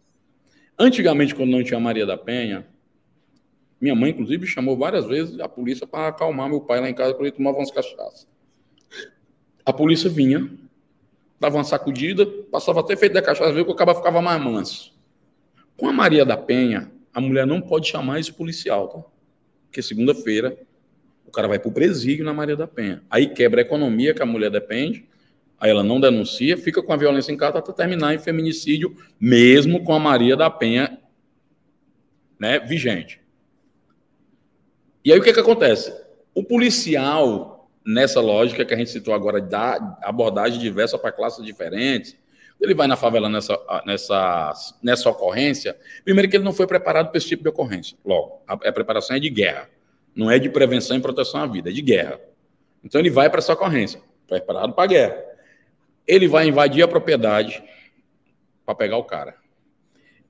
Antigamente, quando não tinha Maria da Penha, minha mãe, inclusive, chamou várias vezes a polícia para acalmar meu pai lá em casa, porque ele tomava umas cachaças. A polícia vinha, dava uma sacudida, passava até feito da cachaça, viu que o cabo ficava mais manso. Com a Maria da Penha, a mulher não pode chamar esse policial, tá? Porque segunda-feira o cara vai para o presídio na Maria da Penha. Aí quebra a economia que a mulher depende, aí ela não denuncia, fica com a violência em casa até terminar em feminicídio, mesmo com a Maria da Penha né, vigente. E aí o que, que acontece? O policial nessa lógica que a gente citou agora, da abordagem diversa para classes diferentes, ele vai na favela nessa, nessa, nessa ocorrência, primeiro que ele não foi preparado para esse tipo de ocorrência. Logo, a, a preparação é de guerra, não é de prevenção e proteção à vida, é de guerra. Então ele vai para essa ocorrência, preparado para a guerra. Ele vai invadir a propriedade para pegar o cara.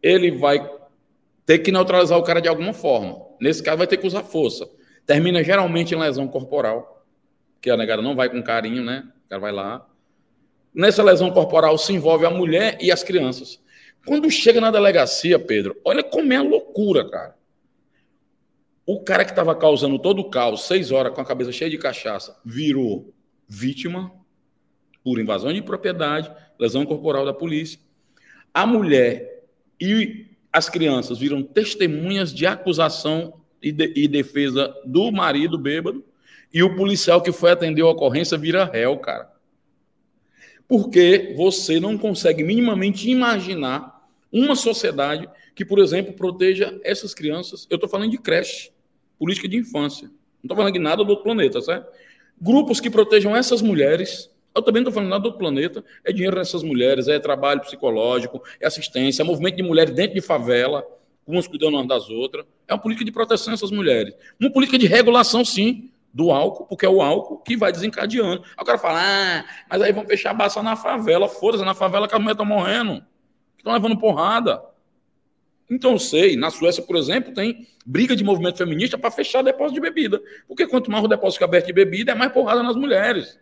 Ele vai ter que neutralizar o cara de alguma forma. Nesse caso, vai ter que usar força. Termina geralmente em lesão corporal que a negada não vai com carinho, né? O cara vai lá. Nessa lesão corporal se envolve a mulher e as crianças. Quando chega na delegacia, Pedro, olha como é a loucura, cara. O cara que estava causando todo o caos, seis horas com a cabeça cheia de cachaça, virou vítima por invasão de propriedade, lesão corporal da polícia. A mulher e as crianças viram testemunhas de acusação e, de, e defesa do marido bêbado, e o policial que foi atender a ocorrência vira réu, cara. Porque você não consegue minimamente imaginar uma sociedade que, por exemplo, proteja essas crianças. Eu estou falando de creche, política de infância. Não estou falando de nada do outro planeta, certo? Grupos que protejam essas mulheres. Eu também não estou falando nada do outro planeta. É dinheiro nessas mulheres, é trabalho psicológico, é assistência, é movimento de mulheres dentro de favela, umas cuidando umas das outras. É uma política de proteção dessas mulheres. Uma política de regulação, sim, do álcool, porque é o álcool que vai desencadeando. Aí o cara fala, ah, mas aí vão fechar a baça na favela. Foda-se, na favela que as mulheres estão morrendo. Estão levando porrada. Então eu sei, na Suécia, por exemplo, tem briga de movimento feminista para fechar depósito de bebida. Porque quanto mais o depósito fica aberto de bebida, é mais porrada nas mulheres.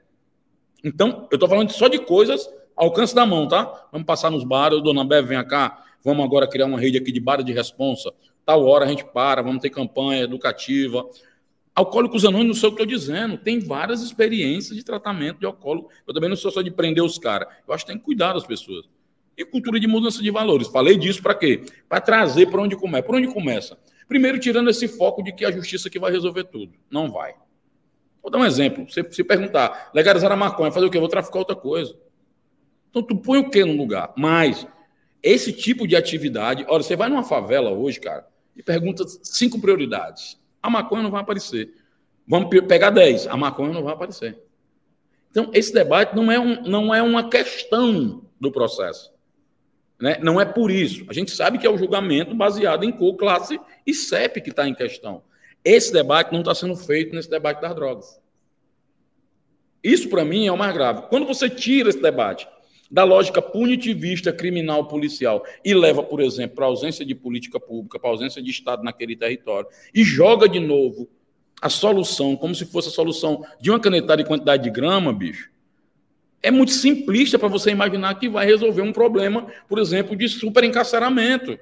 Então, eu estou falando só de coisas ao alcance da mão, tá? Vamos passar nos bares, dona Bev, vem cá, vamos agora criar uma rede aqui de bar de responsa. Tal hora a gente para, vamos ter campanha educativa. Alcoólicos Anônimos, não sei o que estou dizendo, tem várias experiências de tratamento de alcoólico. Eu também não sou só de prender os caras. Eu acho que tem que cuidar das pessoas. E cultura de mudança de valores. Falei disso para quê? Para trazer para onde começa. Por onde começa? Primeiro, tirando esse foco de que a justiça que vai resolver tudo. Não vai. Vou dar um exemplo. Você se perguntar, legalizar a maconha, fazer o quê? Eu vou traficar outra coisa. Então, tu põe o quê no lugar? Mas, esse tipo de atividade. Olha, você vai numa favela hoje, cara, e pergunta cinco prioridades. A maconha não vai aparecer. Vamos pegar dez. A maconha não vai aparecer. Então, esse debate não é, um, não é uma questão do processo. Né? Não é por isso. A gente sabe que é o julgamento baseado em cor, classe e CEP que está em questão. Esse debate não está sendo feito nesse debate das drogas. Isso, para mim, é o mais grave. Quando você tira esse debate da lógica punitivista, criminal, policial e leva, por exemplo, para a ausência de política pública, para a ausência de Estado naquele território e joga de novo a solução como se fosse a solução de uma canetada de quantidade de grama, bicho, é muito simplista para você imaginar que vai resolver um problema, por exemplo, de superencarceramento.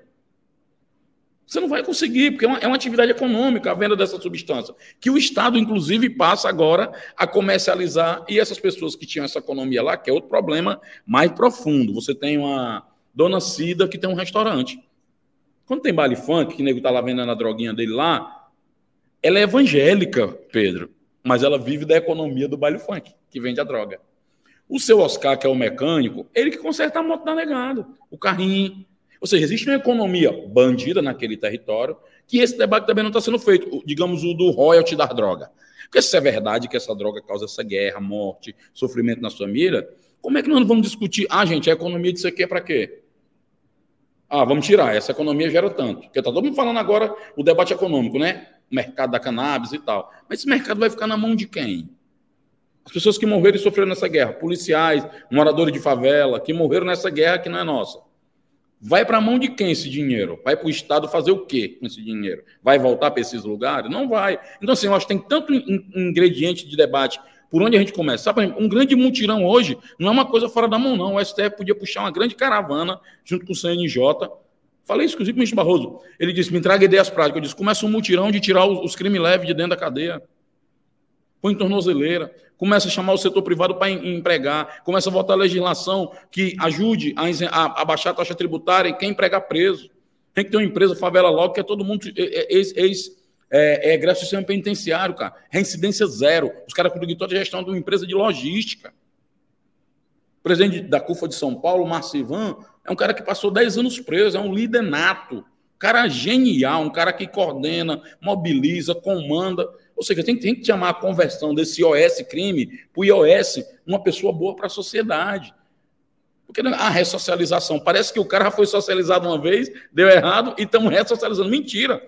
Você não vai conseguir, porque é uma, é uma, atividade econômica a venda dessa substância, que o Estado, inclusive, passa agora a comercializar, e essas pessoas que tinham essa economia lá, que é outro problema mais profundo. Você tem uma dona Cida que tem um restaurante. Quando tem baile funk, que o nego está lá vendendo a droguinha dele lá, ela é evangélica, Pedro, mas ela vive da economia do baile funk, que vende a droga. O seu Oscar, que é o mecânico, ele que conserta a moto da negada, o carrinho. Ou seja, existe uma economia bandida naquele território que esse debate também não está sendo feito, digamos, o do royalty da droga. Porque se é verdade que essa droga causa essa guerra, morte, sofrimento na família, como é que nós não vamos discutir? Ah, gente, a economia disso aqui é para quê? Ah, vamos tirar, essa economia gera tanto. Porque está todo mundo falando agora o debate econômico, né? O mercado da cannabis e tal. Mas esse mercado vai ficar na mão de quem? As pessoas que morreram e sofreram nessa guerra, policiais, moradores de favela, que morreram nessa guerra que não é nossa. Vai para a mão de quem esse dinheiro? Vai para o Estado fazer o quê com esse dinheiro? Vai voltar para esses lugares? Não vai. Então, assim, eu acho que tem tanto ingrediente de debate por onde a gente começa. Sabe, um grande mutirão hoje não é uma coisa fora da mão, não. O STF podia puxar uma grande caravana junto com o CNJ. Falei isso, inclusive, com o ministro Barroso. Ele disse: me traga ideias práticas. Eu disse: começa um mutirão de tirar os, os crimes leves de dentro da cadeia põe tornozeleira, começa a chamar o setor privado para empregar, começa a votar legislação que ajude a, a, baixar a taxa tributária e quem empregar preso. Tem que ter uma empresa favela logo, que é todo mundo ex, ex é, é egresso do sistema penitenciário, cara. Reincidência zero. Os caras conseguiram toda a gestão de uma empresa de logística. O presidente da CUFA de São Paulo, Marcivan, é um cara que passou 10 anos preso, é um líder nato. Cara genial, um cara que coordena, mobiliza, comanda. Ou seja, tem, tem que chamar a conversão desse IOS crime para o IOS uma pessoa boa para a sociedade. Porque a ressocialização, parece que o cara foi socializado uma vez, deu errado e estamos ressocializando. Mentira.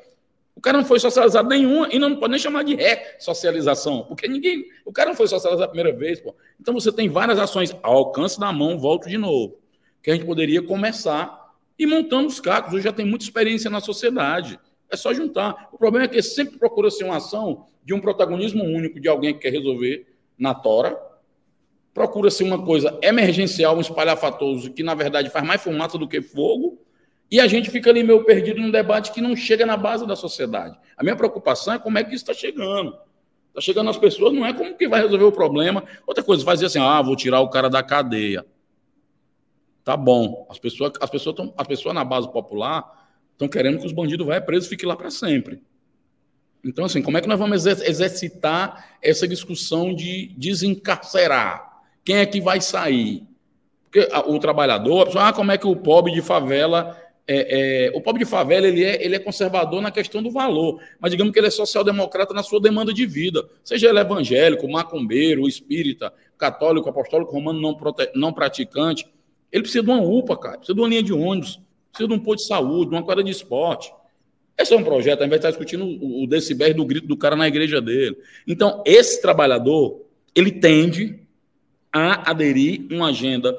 O cara não foi socializado nenhuma e não pode nem chamar de ressocialização, porque ninguém, o cara não foi socializado a primeira vez. Pô. Então você tem várias ações ao alcance da mão, volto de novo, que a gente poderia começar e montando os cacos. Hoje já tem muita experiência na sociedade. É só juntar. O problema é que sempre procura-se uma ação de um protagonismo único de alguém que quer resolver na tora. Procura-se uma coisa emergencial, um espalhafatoso, que na verdade faz mais fumaça do que fogo. E a gente fica ali meio perdido num debate que não chega na base da sociedade. A minha preocupação é como é que isso está chegando. Está chegando às pessoas, não é como que vai resolver o problema. Outra coisa, fazer assim, ah, vou tirar o cara da cadeia. Tá bom. As pessoas, as pessoas, tão, as pessoas na base popular estão querendo que os bandidos vá preso e fiquem lá para sempre. Então, assim, como é que nós vamos exercitar essa discussão de desencarcerar? Quem é que vai sair? Porque o trabalhador, a pessoa, ah, como é que o pobre de favela é, é, o pobre de favela ele é, ele é conservador na questão do valor, mas digamos que ele é social-democrata na sua demanda de vida. Seja ele evangélico, macumbeiro, espírita, católico, apostólico, romano, não, prote... não praticante, ele precisa de uma UPA, cara, precisa de uma linha de ônibus, de um posto de saúde, de uma quadra de esporte. Esse é um projeto, ao invés de estar discutindo o decibel do grito do cara na igreja dele. Então, esse trabalhador, ele tende a aderir uma agenda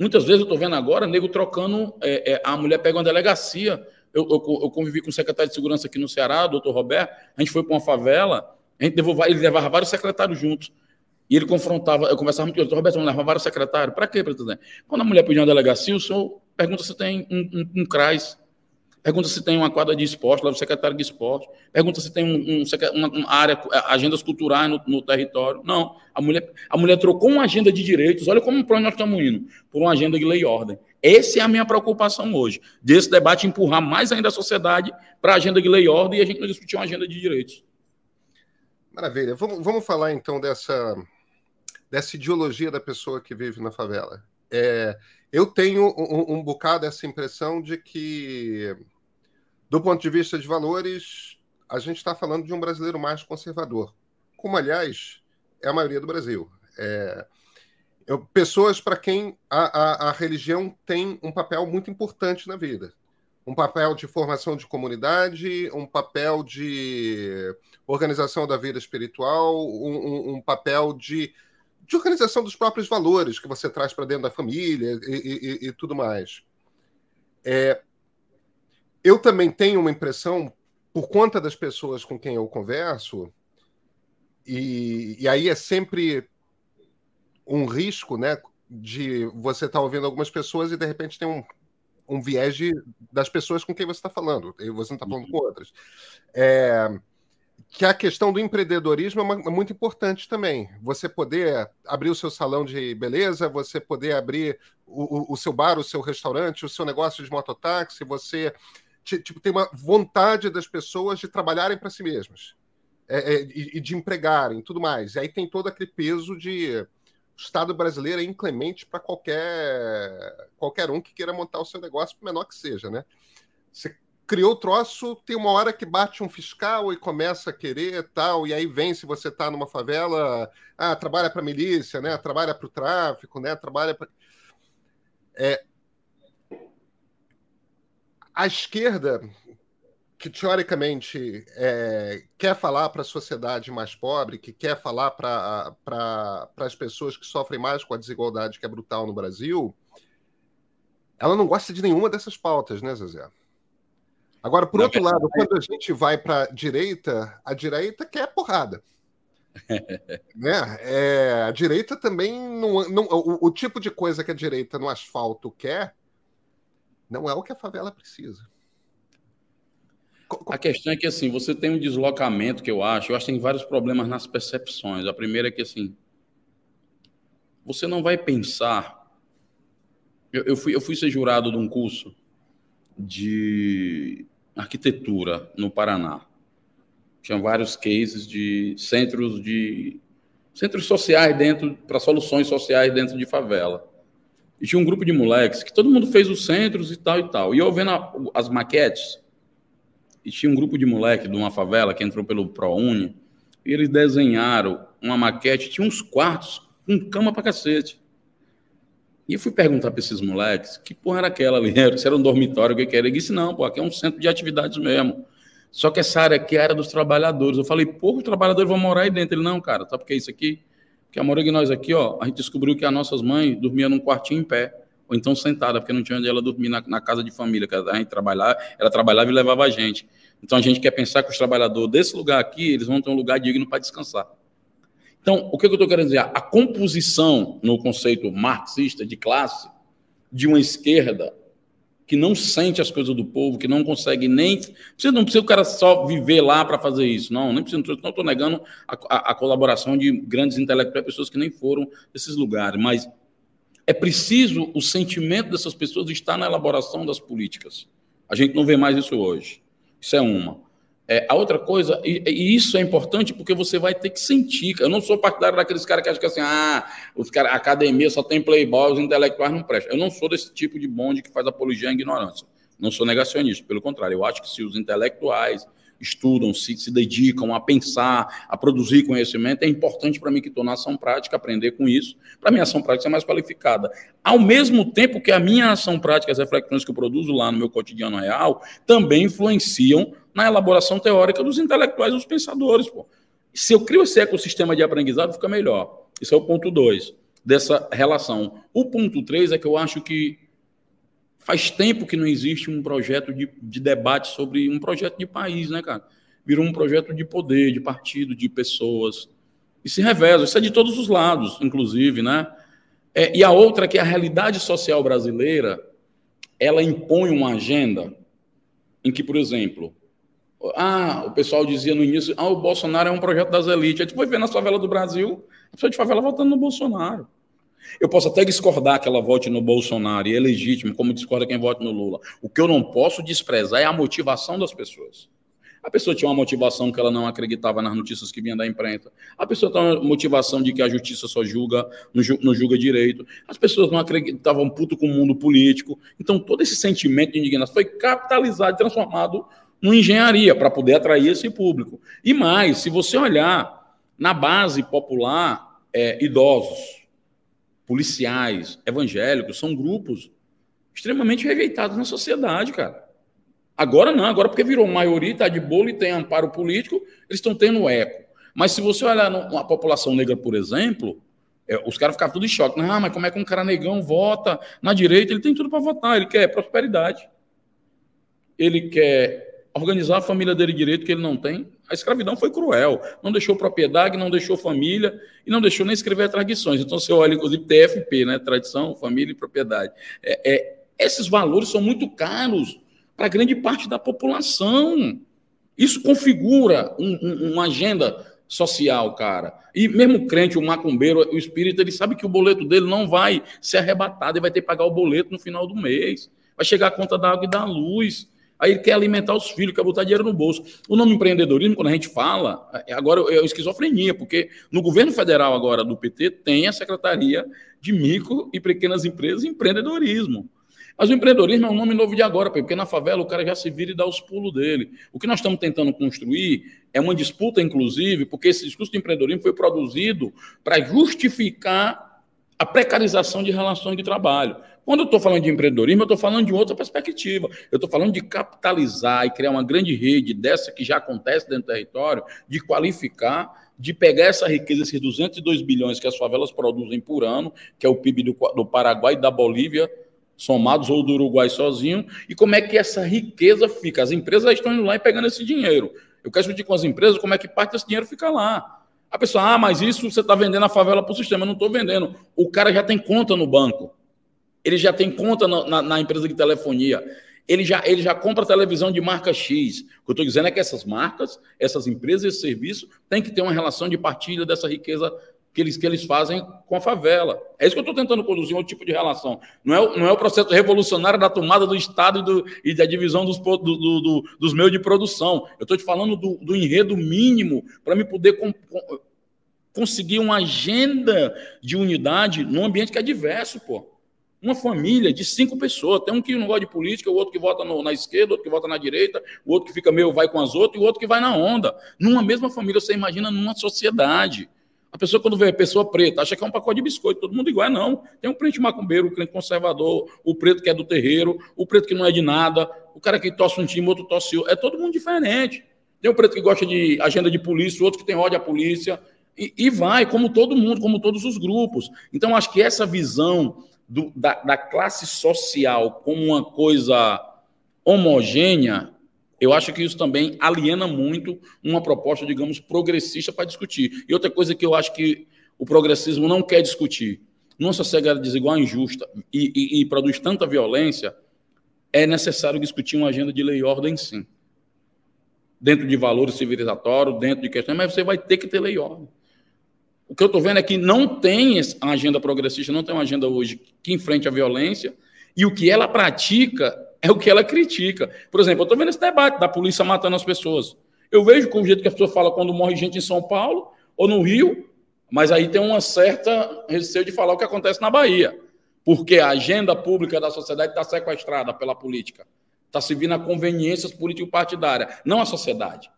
Muitas vezes eu estou vendo agora, nego trocando, é, é, a mulher pega uma delegacia. Eu, eu, eu, convivi com o secretário de segurança aqui no Ceará, doutor Roberto, a gente foi para uma favela, a gente ele levava vários secretários juntos. E ele confrontava, eu conversava muito com doutor Roberto, vamos levar vários secretários. Para quê, presidente? Quando a mulher pediu uma delegacia, o senhor pergunta se tem um, um, um CRAS. Pergunta se tem uma quadra de esporte, lá do secretário de esporte. Pergunta se tem um, um, uma, uma, área, agendas culturais no, no, território. Não. A mulher, a mulher trocou uma agenda de direitos. Olha como nós estamos indo, por uma agenda de lei e ordem. Essa é a minha preocupação hoje. Desse debate empurrar mais ainda a sociedade para a agenda de lei e ordem e a gente não discutir uma agenda de direitos. Maravilha. Vamos, vamos falar então dessa, dessa ideologia da pessoa que vive na favela. É, eu tenho um, um bocado essa impressão de que, do ponto de vista de valores, a gente está falando de um brasileiro mais conservador, como, aliás, é a maioria do Brasil. É, eu, pessoas para quem a, a, a, religião tem um papel muito importante na vida. Um papel de formação de comunidade, um papel de organização da vida espiritual, um, um, um papel de de organização dos próprios valores que você traz para dentro da família e, e, e tudo mais. É, eu também tenho uma impressão, por conta das pessoas com quem eu converso, e, e aí é sempre um risco, né, de você estar tá ouvindo algumas pessoas e de repente tem um, um viés de, das pessoas com quem você está falando, e você não está falando com outras. É, que a questão do empreendedorismo é, uma, é, muito importante também. Você poder abrir o seu salão de beleza, você poder abrir o, o, o seu bar, o seu restaurante, o seu negócio de mototáxi, você tipo, tem uma vontade das pessoas de trabalharem para si mesmas é, é, e, de empregarem tudo mais. E aí tem todo aquele peso de o Estado brasileiro é inclemente para qualquer, qualquer um que queira montar o seu negócio, por menor que seja, né? Você criou o troço, tem uma hora que bate um fiscal e começa a querer tal, e aí vem se você está numa favela, ah, trabalha para milícia, né? Trabalha para o tráfico, né? Trabalha para é... a esquerda que teoricamente é, quer falar para a sociedade mais pobre, que quer falar para as pessoas que sofrem mais com a desigualdade que é brutal no Brasil, ela não gosta de nenhuma dessas pautas, né, Zezé? Agora, por Na outro verdade, lado, quando a gente vai para a direita, a direita quer porrada. [laughs] né? É, a direita também não. não o, o, tipo de coisa que a direita no asfalto quer não é o que a favela precisa. A questão é que assim, você tem um deslocamento que eu acho, eu acho que tem vários problemas nas percepções. A primeira é que assim, você não vai pensar. Eu, eu fui, eu fui ser jurado de um curso de arquitetura no Paraná. Tinha vários cases de centros de centros sociais dentro para soluções sociais dentro de favela. E tinha um grupo de moleques que todo mundo fez os centros e tal e tal. E eu vendo a, as maquetes, e tinha um grupo de moleque de uma favela que entrou pelo ProUni, e eles desenharam uma maquete, tinha uns quartos com cama para cacete. E fui perguntar para esses moleques que porra era aquela ali, [laughs] se era um dormitório, o que, que era. Ele disse: não, pô, aqui é um centro de atividades mesmo. Só que essa área aqui é a área dos trabalhadores. Eu falei, pô, os trabalhadores vão morar aí dentro. Ele, não, cara, sabe o que é isso aqui? Que a maioria de nós aqui, ó, a gente descobriu que as nossas mães dormiam num quartinho em pé, ou então sentada, porque não tinha onde ela dormir na, na casa de família, que a gente trabalhava, ela trabalhava e levava a gente. Então a gente quer pensar que os trabalhadores desse lugar aqui, eles vão ter um lugar digno para descansar. Então, o que eu estou querendo dizer? A composição no conceito marxista de classe de uma esquerda que não sente as coisas do povo, que não consegue nem. Não precisa o cara só viver lá para fazer isso, não. Nem precisa, não estou negando a, a, a, colaboração de grandes intelectuais, pessoas que nem foram desses lugares, mas é preciso o sentimento dessas pessoas estar na elaboração das políticas. A gente não vê mais isso hoje. Isso é uma. É, a outra coisa, e, e, isso é importante porque você vai ter que sentir. Eu não sou partidário daqueles caras que acham que assim, ah, os cara, a academia só tem playboy, os intelectuais não prestam. Eu não sou desse tipo de bonde que faz apologia à ignorância. Não sou negacionista, pelo contrário, eu acho que se os intelectuais estudam, se, se dedicam a pensar, a produzir conhecimento, é importante para mim que estou na ação prática, aprender com isso, para minha ação prática ser mais qualificada. Ao mesmo tempo que a minha ação prática, as reflexões que eu produzo lá no meu cotidiano real, também influenciam na elaboração teórica dos intelectuais dos pensadores. Pô. Se eu crio esse ecossistema de aprendizado, fica melhor. Esse é o ponto 2 dessa relação. O ponto 3 é que eu acho que Faz tempo que não existe um projeto de, de debate sobre um projeto de país, né, cara? Virou um projeto de poder, de partido, de pessoas. E se reveza. Isso é de todos os lados, inclusive, né? É, e a outra é que a realidade social brasileira ela impõe uma agenda em que, por exemplo, ah, o pessoal dizia no início, ah, o Bolsonaro é um projeto das elites. A gente foi ver na favela do Brasil, a pessoa de favela votando no Bolsonaro. Eu posso até discordar que ela vote no Bolsonaro, e é legítimo, como discorda quem vote no Lula. O que eu não posso desprezar é a motivação das pessoas. A pessoa tinha uma motivação que ela não acreditava nas notícias que vinham da imprensa. A pessoa tem uma motivação de que a justiça só julga, não julga direito. As pessoas não acreditavam puto com o mundo político. Então, todo esse sentimento de indignação foi capitalizado transformado em engenharia para poder atrair esse público. E mais, se você olhar na base popular, é, idosos, policiais, evangélicos, são grupos extremamente rejeitados na sociedade, cara. Agora não, agora porque virou maioria, está de bolo e tem amparo político, eles estão tendo eco. Mas se você olhar a população negra, por exemplo, é, os caras ficavam tudo em choque. Ah, mas como é que um cara negão vota na direita? Ele tem tudo para votar, ele quer prosperidade. Ele quer organizar a família dele direito, que ele não tem. A escravidão foi cruel. Não deixou propriedade, não deixou família e não deixou nem escrever tradições. Então, você olha, inclusive, TFP, né? Tradição, família e propriedade. É, é, esses valores são muito caros para grande parte da população. Isso configura um, um, uma agenda social, cara. E mesmo o crente, o macumbeiro, o espírito, ele sabe que o boleto dele não vai ser arrebatado, ele vai ter que pagar o boleto no final do mês. Vai chegar a conta da água e da luz. Aí ele quer alimentar os filhos, quer botar dinheiro no bolso. O nome empreendedorismo, quando a gente fala, é, agora é esquizofrenia, porque no governo federal agora do PT tem a Secretaria de Micro e Pequenas Empresas e Empreendedorismo. Mas o empreendedorismo é um nome novo de agora, porque na favela o cara já se vira e dá os pulos dele. O que nós estamos tentando construir é uma disputa, inclusive, porque esse discurso de empreendedorismo foi produzido para justificar a precarização de relações de trabalho. Quando eu estou falando de empreendedorismo, eu estou falando de outra perspectiva. Eu estou falando de capitalizar e criar uma grande rede dessa que já acontece dentro do território, de qualificar, de pegar essa riqueza, esses 202 bilhões que as favelas produzem por ano, que é o PIB do, do Paraguai e da Bolívia, somados ou do Uruguai sozinho, e como é que essa riqueza fica. As empresas estão indo lá e pegando esse dinheiro. Eu quero discutir com as empresas como é que parte desse dinheiro fica lá. A pessoa, ah, mas isso você está vendendo a favela para o sistema. Eu não estou vendendo. O cara já tem conta no banco ele já tem conta na, na, na, empresa de telefonia, ele já, ele já compra televisão de marca X. O que eu estou dizendo é que essas marcas, essas empresas, esse serviço, têm que ter uma relação de partilha dessa riqueza que eles, que eles fazem com a favela. É isso que eu estou tentando conduzir, um tipo de relação. Não é, não é o processo revolucionário da tomada do Estado e, do, e da divisão dos, do, do, dos meios de produção. Eu estou te falando do, do enredo mínimo para me poder com, com, conseguir uma agenda de unidade num ambiente que é diverso, pô uma família de cinco pessoas. Tem um que não gosta de política, o outro que vota no, na esquerda, o outro que vota na direita, o outro que fica meio vai com as outras, e o outro que vai na onda. Numa mesma família, você imagina numa sociedade. A pessoa, quando vê a pessoa preta, acha que é um pacote de biscoito, todo mundo igual. É não. Tem um crente macumbeiro, o um crente conservador, o preto que é do terreiro, o preto que não é de nada, o cara que tosse um time, outro tosse outro. É todo mundo diferente. Tem o preto que gosta de agenda de polícia, o outro que tem ódio à polícia. E, e vai, como todo mundo, como todos os grupos. Então, acho que essa visão do, da, da classe social como uma coisa homogênea, eu acho que isso também aliena muito uma proposta, digamos, progressista para discutir. E outra coisa que eu acho que o progressismo não quer discutir. Numa sociedade desigual injusta e, e, e produz tanta violência, é necessário discutir uma agenda de lei e ordem, sim. Dentro de valores civilizatórios, dentro de questões, mas você vai ter que ter lei e ordem. O que eu estou vendo é que não tem a agenda progressista, não tem uma agenda hoje que enfrente a violência, e o que ela pratica é o que ela critica. Por exemplo, eu estou vendo esse debate da polícia matando as pessoas. Eu vejo com o jeito que as pessoas falam quando morre gente em São Paulo ou no Rio, mas aí tem uma certa receio de falar o que acontece na Bahia, porque a agenda pública da sociedade está sequestrada pela política, está servindo a conveniências político-partidárias, não a sociedade.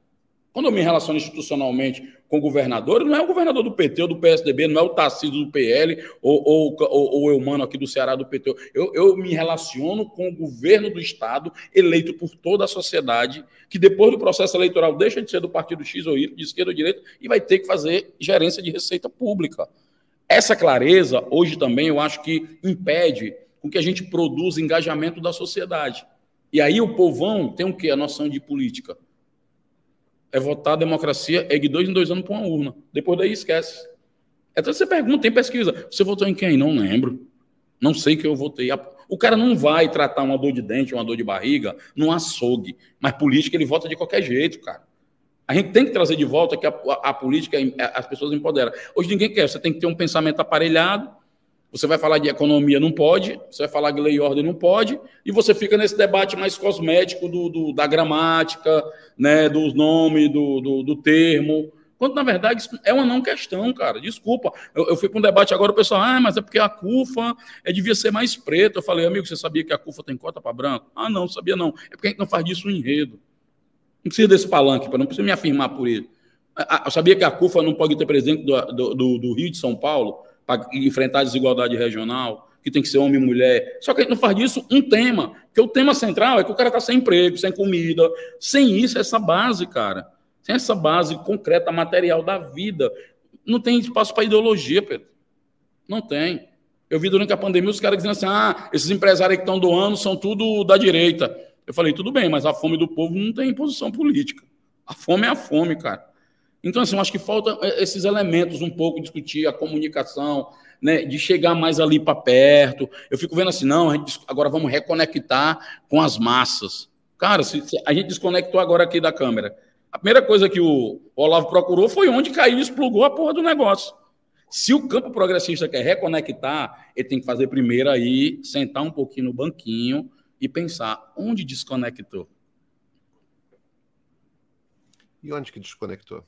Quando eu me relaciono institucionalmente com o governador, não é o governador do PT ou do PSDB, não é o Tarcísio do PL ou, ou, ou, ou eu, mano, aqui do Ceará do PT. Eu, eu me relaciono com o governo do Estado, eleito por toda a sociedade, que depois do processo eleitoral deixa de ser do partido X ou Y, de esquerda ou direita, e vai ter que fazer gerência de receita pública. Essa clareza, hoje também, eu acho que impede com que a gente produza engajamento da sociedade. E aí o povão tem o quê? A noção de política é votar a democracia é de dois em dois anos para uma urna. Depois daí esquece. Então você pergunta, tem pesquisa. Você votou em quem? Não lembro. Não sei que eu votei. O cara não vai tratar uma dor de dente, uma dor de barriga num açougue. Mas política ele vota de qualquer jeito, cara. A gente tem que trazer de volta que a, a, a política, as pessoas empoderam. Hoje ninguém quer. Você tem que ter um pensamento aparelhado você vai falar de economia, não pode. Você vai falar de lei e ordem, não pode. E você fica nesse debate mais cosmético do, do da gramática, né, dos nomes, do, do, do, termo. Quando, na verdade, isso é uma não questão, cara. Desculpa. Eu, eu fui para um debate agora, o pessoal, ah, mas é porque a CUFA é, devia ser mais preta. Eu falei, amigo, você sabia que a CUFA tem cota para branco? Ah, não, sabia não. É porque a gente não faz disso um enredo. Não precisa desse palanque, não precisa me afirmar por ele. Eu sabia que a CUFA não pode ter presidente do, do, do Rio de São Paulo? Enfrentar a desigualdade regional, que tem que ser homem e mulher. Só que a gente não faz disso um tema, porque o tema central é que o cara está sem emprego, sem comida. Sem isso, essa base, cara, sem essa base concreta, material da vida, não tem espaço para ideologia, Pedro. Não tem. Eu vi durante a pandemia os caras dizendo assim: ah, esses empresários que estão doando são tudo da direita. Eu falei, tudo bem, mas a fome do povo não tem posição política. A fome é a fome, cara. Então, assim, eu acho que falta é, esses elementos um pouco discutir a comunicação, né, de chegar mais ali para perto. Eu fico vendo assim, não, gente, agora vamos reconectar com as massas. Cara, se, se a gente desconectou agora aqui da câmera. A primeira coisa que o Olavo procurou foi onde caiu e explodiu a porra do negócio. Se o campo progressista quer reconectar, ele tem que fazer primeiro aí, sentar um pouquinho no banquinho e pensar onde desconectou. E onde que desconectou?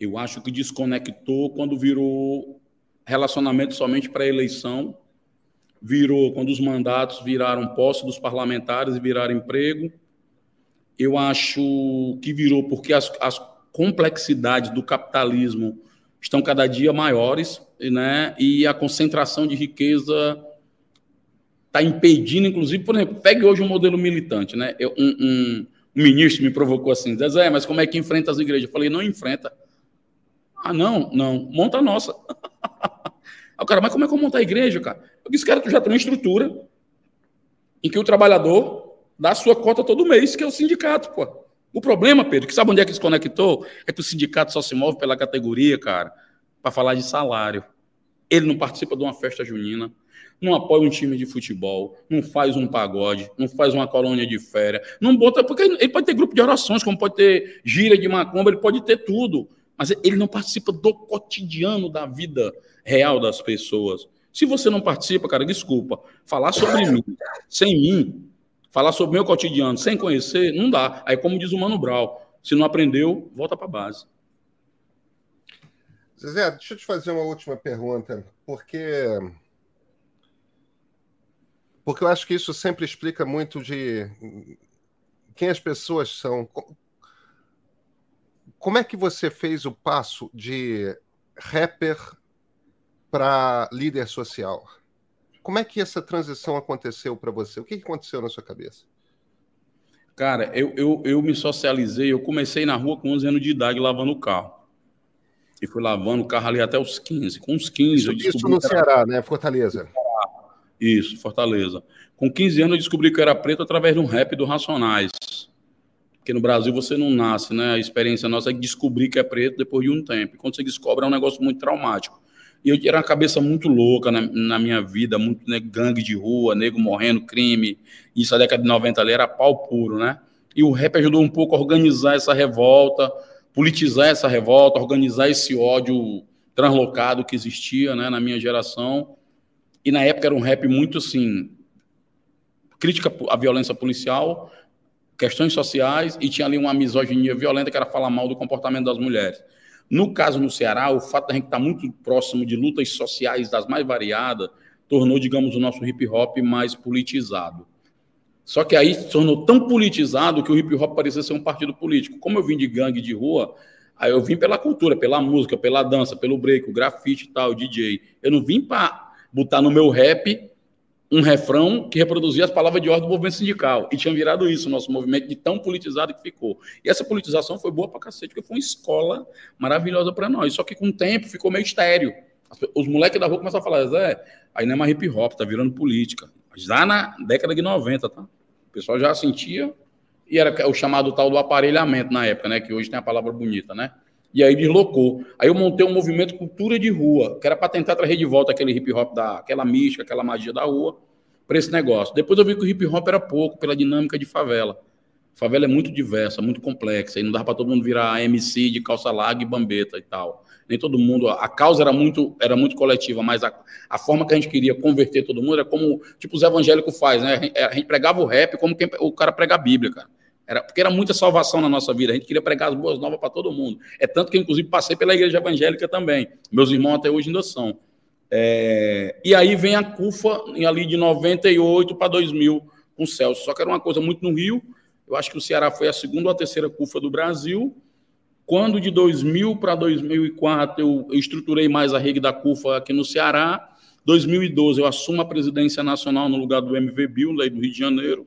Eu acho que desconectou quando virou relacionamento somente para eleição, virou quando os mandatos viraram posse dos parlamentares e viraram emprego. Eu acho que virou porque as, as complexidades do capitalismo estão cada dia maiores, né? E a concentração de riqueza está impedindo, inclusive, por exemplo, pegue hoje um modelo militante, né? Eu, um, um, um ministro me provocou assim, Zé, mas como é que enfrenta as igrejas? Eu falei, não enfrenta ah, não, não, monta a nossa. [laughs] Aí o cara, mas como é que eu montar a igreja, cara? Eu disse, cara, tu já tem uma estrutura em que o trabalhador dá a sua cota todo mês, que é o sindicato, pô. O problema, Pedro, que sabe onde é que se conectou? É que o sindicato só se move pela categoria, cara, para falar de salário. Ele não participa de uma festa junina, não apoia um time de futebol, não faz um pagode, não faz uma colônia de férias, não bota. Porque ele pode ter grupo de orações, como pode ter gira de macumba, ele pode ter tudo mas ele não participa do cotidiano da vida real das pessoas. Se você não participa, cara, desculpa, falar sobre mim, sem mim, falar sobre meu cotidiano, sem conhecer, não dá. Aí, como diz o Mano Brown, se não aprendeu, volta para a base. Zezé, deixa eu te fazer uma última pergunta, porque porque eu acho que isso sempre explica muito de quem as pessoas são. Como é que você fez o passo de rapper para líder social? Como é que essa transição aconteceu para você? O que aconteceu na sua cabeça? Cara, eu, eu, eu me socializei, eu comecei na rua com 11 anos de idade lavando o carro. E fui lavando o carro ali até os 15. Com os 15 isso, eu descobri. Isso no Ceará, né? Fortaleza. Isso, Fortaleza. Com 15 anos eu descobri que eu era preto através de um rap do Racionais. Porque no Brasil você não nasce, né? A experiência nossa é descobrir que é preto depois de um tempo. E quando você descobre, é um negócio muito traumático. E eu era uma cabeça muito louca na, na minha vida, muito né, gangue de rua, nego morrendo, crime. Isso a década de 90 ali era pau puro, né? E o rap ajudou um pouco a organizar essa revolta, politizar essa revolta, organizar esse ódio translocado que existia né, na minha geração. E na época era um rap muito assim, crítica à violência policial, questões sociais, e tinha ali uma misoginia violenta que era falar mal do comportamento das mulheres. No caso no Ceará, o fato da gente estar muito próximo de lutas sociais das mais variadas tornou, digamos, o nosso hip hop mais politizado. Só que aí se tornou tão politizado que o hip hop parecia ser um partido político. Como eu vim de gangue de rua, aí eu vim pela cultura, pela música, pela dança, pelo break, o grafite e tal, DJ. Eu não vim para botar no meu rap um refrão que reproduzia as palavras de ordem do movimento sindical. E tinha virado isso, o nosso movimento, de tão politizado que ficou. E essa politização foi boa pra cacete, porque foi uma escola maravilhosa para nós. Só que com o tempo ficou meio estéreo. Os moleques da rua começaram a falar, Zé, aí não é mais hip hop, tá virando política. Já na década de 90, tá? O pessoal já sentia, e era o chamado tal do aparelhamento na época, né? Que hoje tem a palavra bonita, né? E aí deslocou. Aí eu montei um movimento cultura de rua, que era para tentar trazer de volta aquele hip hop, da, aquela mística, aquela magia da rua, para esse negócio. Depois eu vi que o hip hop era pouco, pela dinâmica de favela. Favela é muito diversa, muito complexa, e não dá para todo mundo virar MC de calça larga e bambeta e tal. Nem todo mundo. A causa era muito, era muito coletiva, mas a, a forma que a gente queria converter todo mundo era como tipo os evangélicos faz, né? A gente, a gente pregava o rap como quem, o cara prega a Bíblia, cara. Era, porque era muita salvação na nossa vida. A gente queria pregar as boas novas para todo mundo. É tanto que, inclusive, passei pela igreja evangélica também. Meus irmãos até hoje ainda são. É, e aí vem a CUFA ali de 98 para 2000 com o Celso. Só que era uma coisa muito no Rio. Eu acho que o Ceará foi a segunda ou a terceira CUFA do Brasil. Quando de 2000 para 2004 eu, eu estruturei mais a rede da CUFA aqui no Ceará. 2012 eu assumo a presidência nacional no lugar do MV Bill, daí do Rio de Janeiro.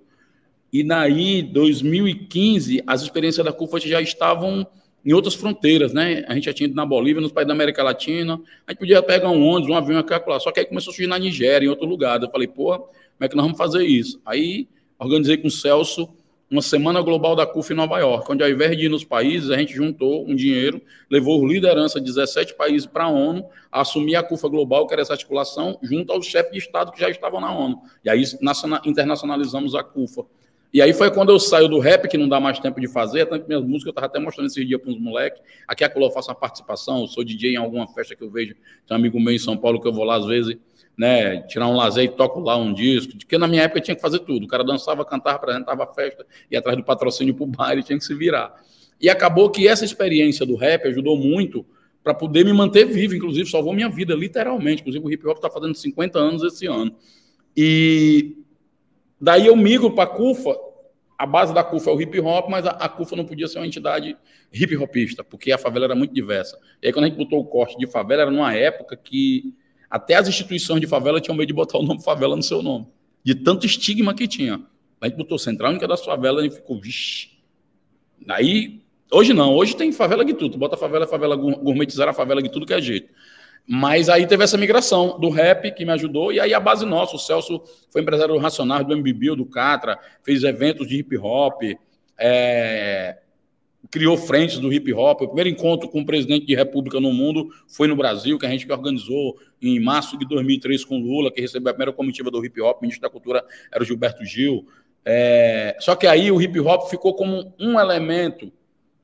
E naí, 2015, as experiências da CUFA já estavam em outras fronteiras, né? A gente já tinha ido na Bolívia, nos países da América Latina. A gente podia pegar um ônibus, um avião aqui, lá. Só que aí começou a surgir na Nigéria, em outro lugar. Eu falei, porra, como é que nós vamos fazer isso? Aí organizei com o Celso uma semana global da CUF em Nova York, onde ao invés de ir nos países, a gente juntou um dinheiro, levou liderança de 17 países para a ONU, a assumir a CUFA global, que era essa articulação, junto aos chefes de Estado que já estavam na ONU. E aí internacionalizamos a CUFA. E aí foi quando eu saio do rap, que não dá mais tempo de fazer, tanto que minhas músicas eu estava até mostrando esse dia para uns moleques. Aqui é que eu faço uma participação, eu sou DJ em alguma festa que eu vejo, tem um amigo meu em São Paulo que eu vou lá às vezes, né, tirar um lazer e toco lá um disco, porque na minha época tinha que fazer tudo. O cara dançava, cantava, apresentava a festa, ia atrás do patrocínio para o baile, tinha que se virar. E acabou que essa experiência do rap ajudou muito para poder me manter vivo, inclusive salvou minha vida, literalmente. Inclusive o hip hop está fazendo 50 anos esse ano. E Daí eu migro para a CUFA, a base da CUFA é o hip hop, mas a, a CUFA não podia ser uma entidade hip hopista, porque a favela era muito diversa. E aí quando a gente botou o corte de favela, era numa época que até as instituições de favela tinham medo de botar o nome favela no seu nome, de tanto estigma que tinha. A gente botou Central Única das Favelas e ficou, vixi. Daí, hoje não, hoje tem favela de tudo. Bota favela, favela gourmetizar a favela de tudo que é jeito. Mas aí teve essa migração do rap que me ajudou, e aí a base nossa. O Celso foi empresário do Racionais, do MBB, do Catra, fez eventos de hip hop, é, criou frentes do hip hop. O primeiro encontro com o presidente de república no mundo foi no Brasil, que a gente organizou em março de 2003 com Lula, que recebeu a primeira comitiva do hip hop, o ministro da Cultura era o Gilberto Gil. É, só que aí o hip hop ficou como um elemento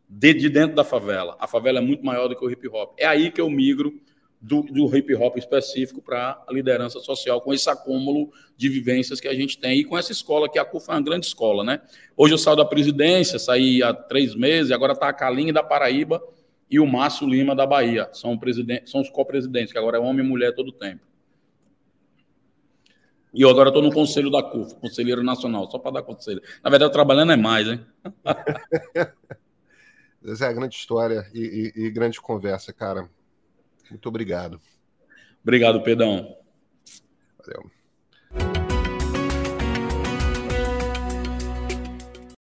de, de dentro da favela. A favela é muito maior do que o hip hop. É aí que eu migro do, do hip hop específico para a liderança social, com esse acúmulo de vivências que a gente tem e com essa escola, que a CUFA é uma grande escola, né? Hoje eu saio da presidência, saí há três meses, agora está a Calinha da Paraíba e o Márcio Lima da Bahia. São, são os co-presidentes, que agora é homem e mulher todo tempo. E eu agora estou no conselho da CUFA, Conselheiro Nacional, só para dar conselho. Na verdade, trabalhando é mais, hein? [laughs] Essa é a grande história e, e, e grande conversa, cara. Muito obrigado. Obrigado, Pedrão. Valeu.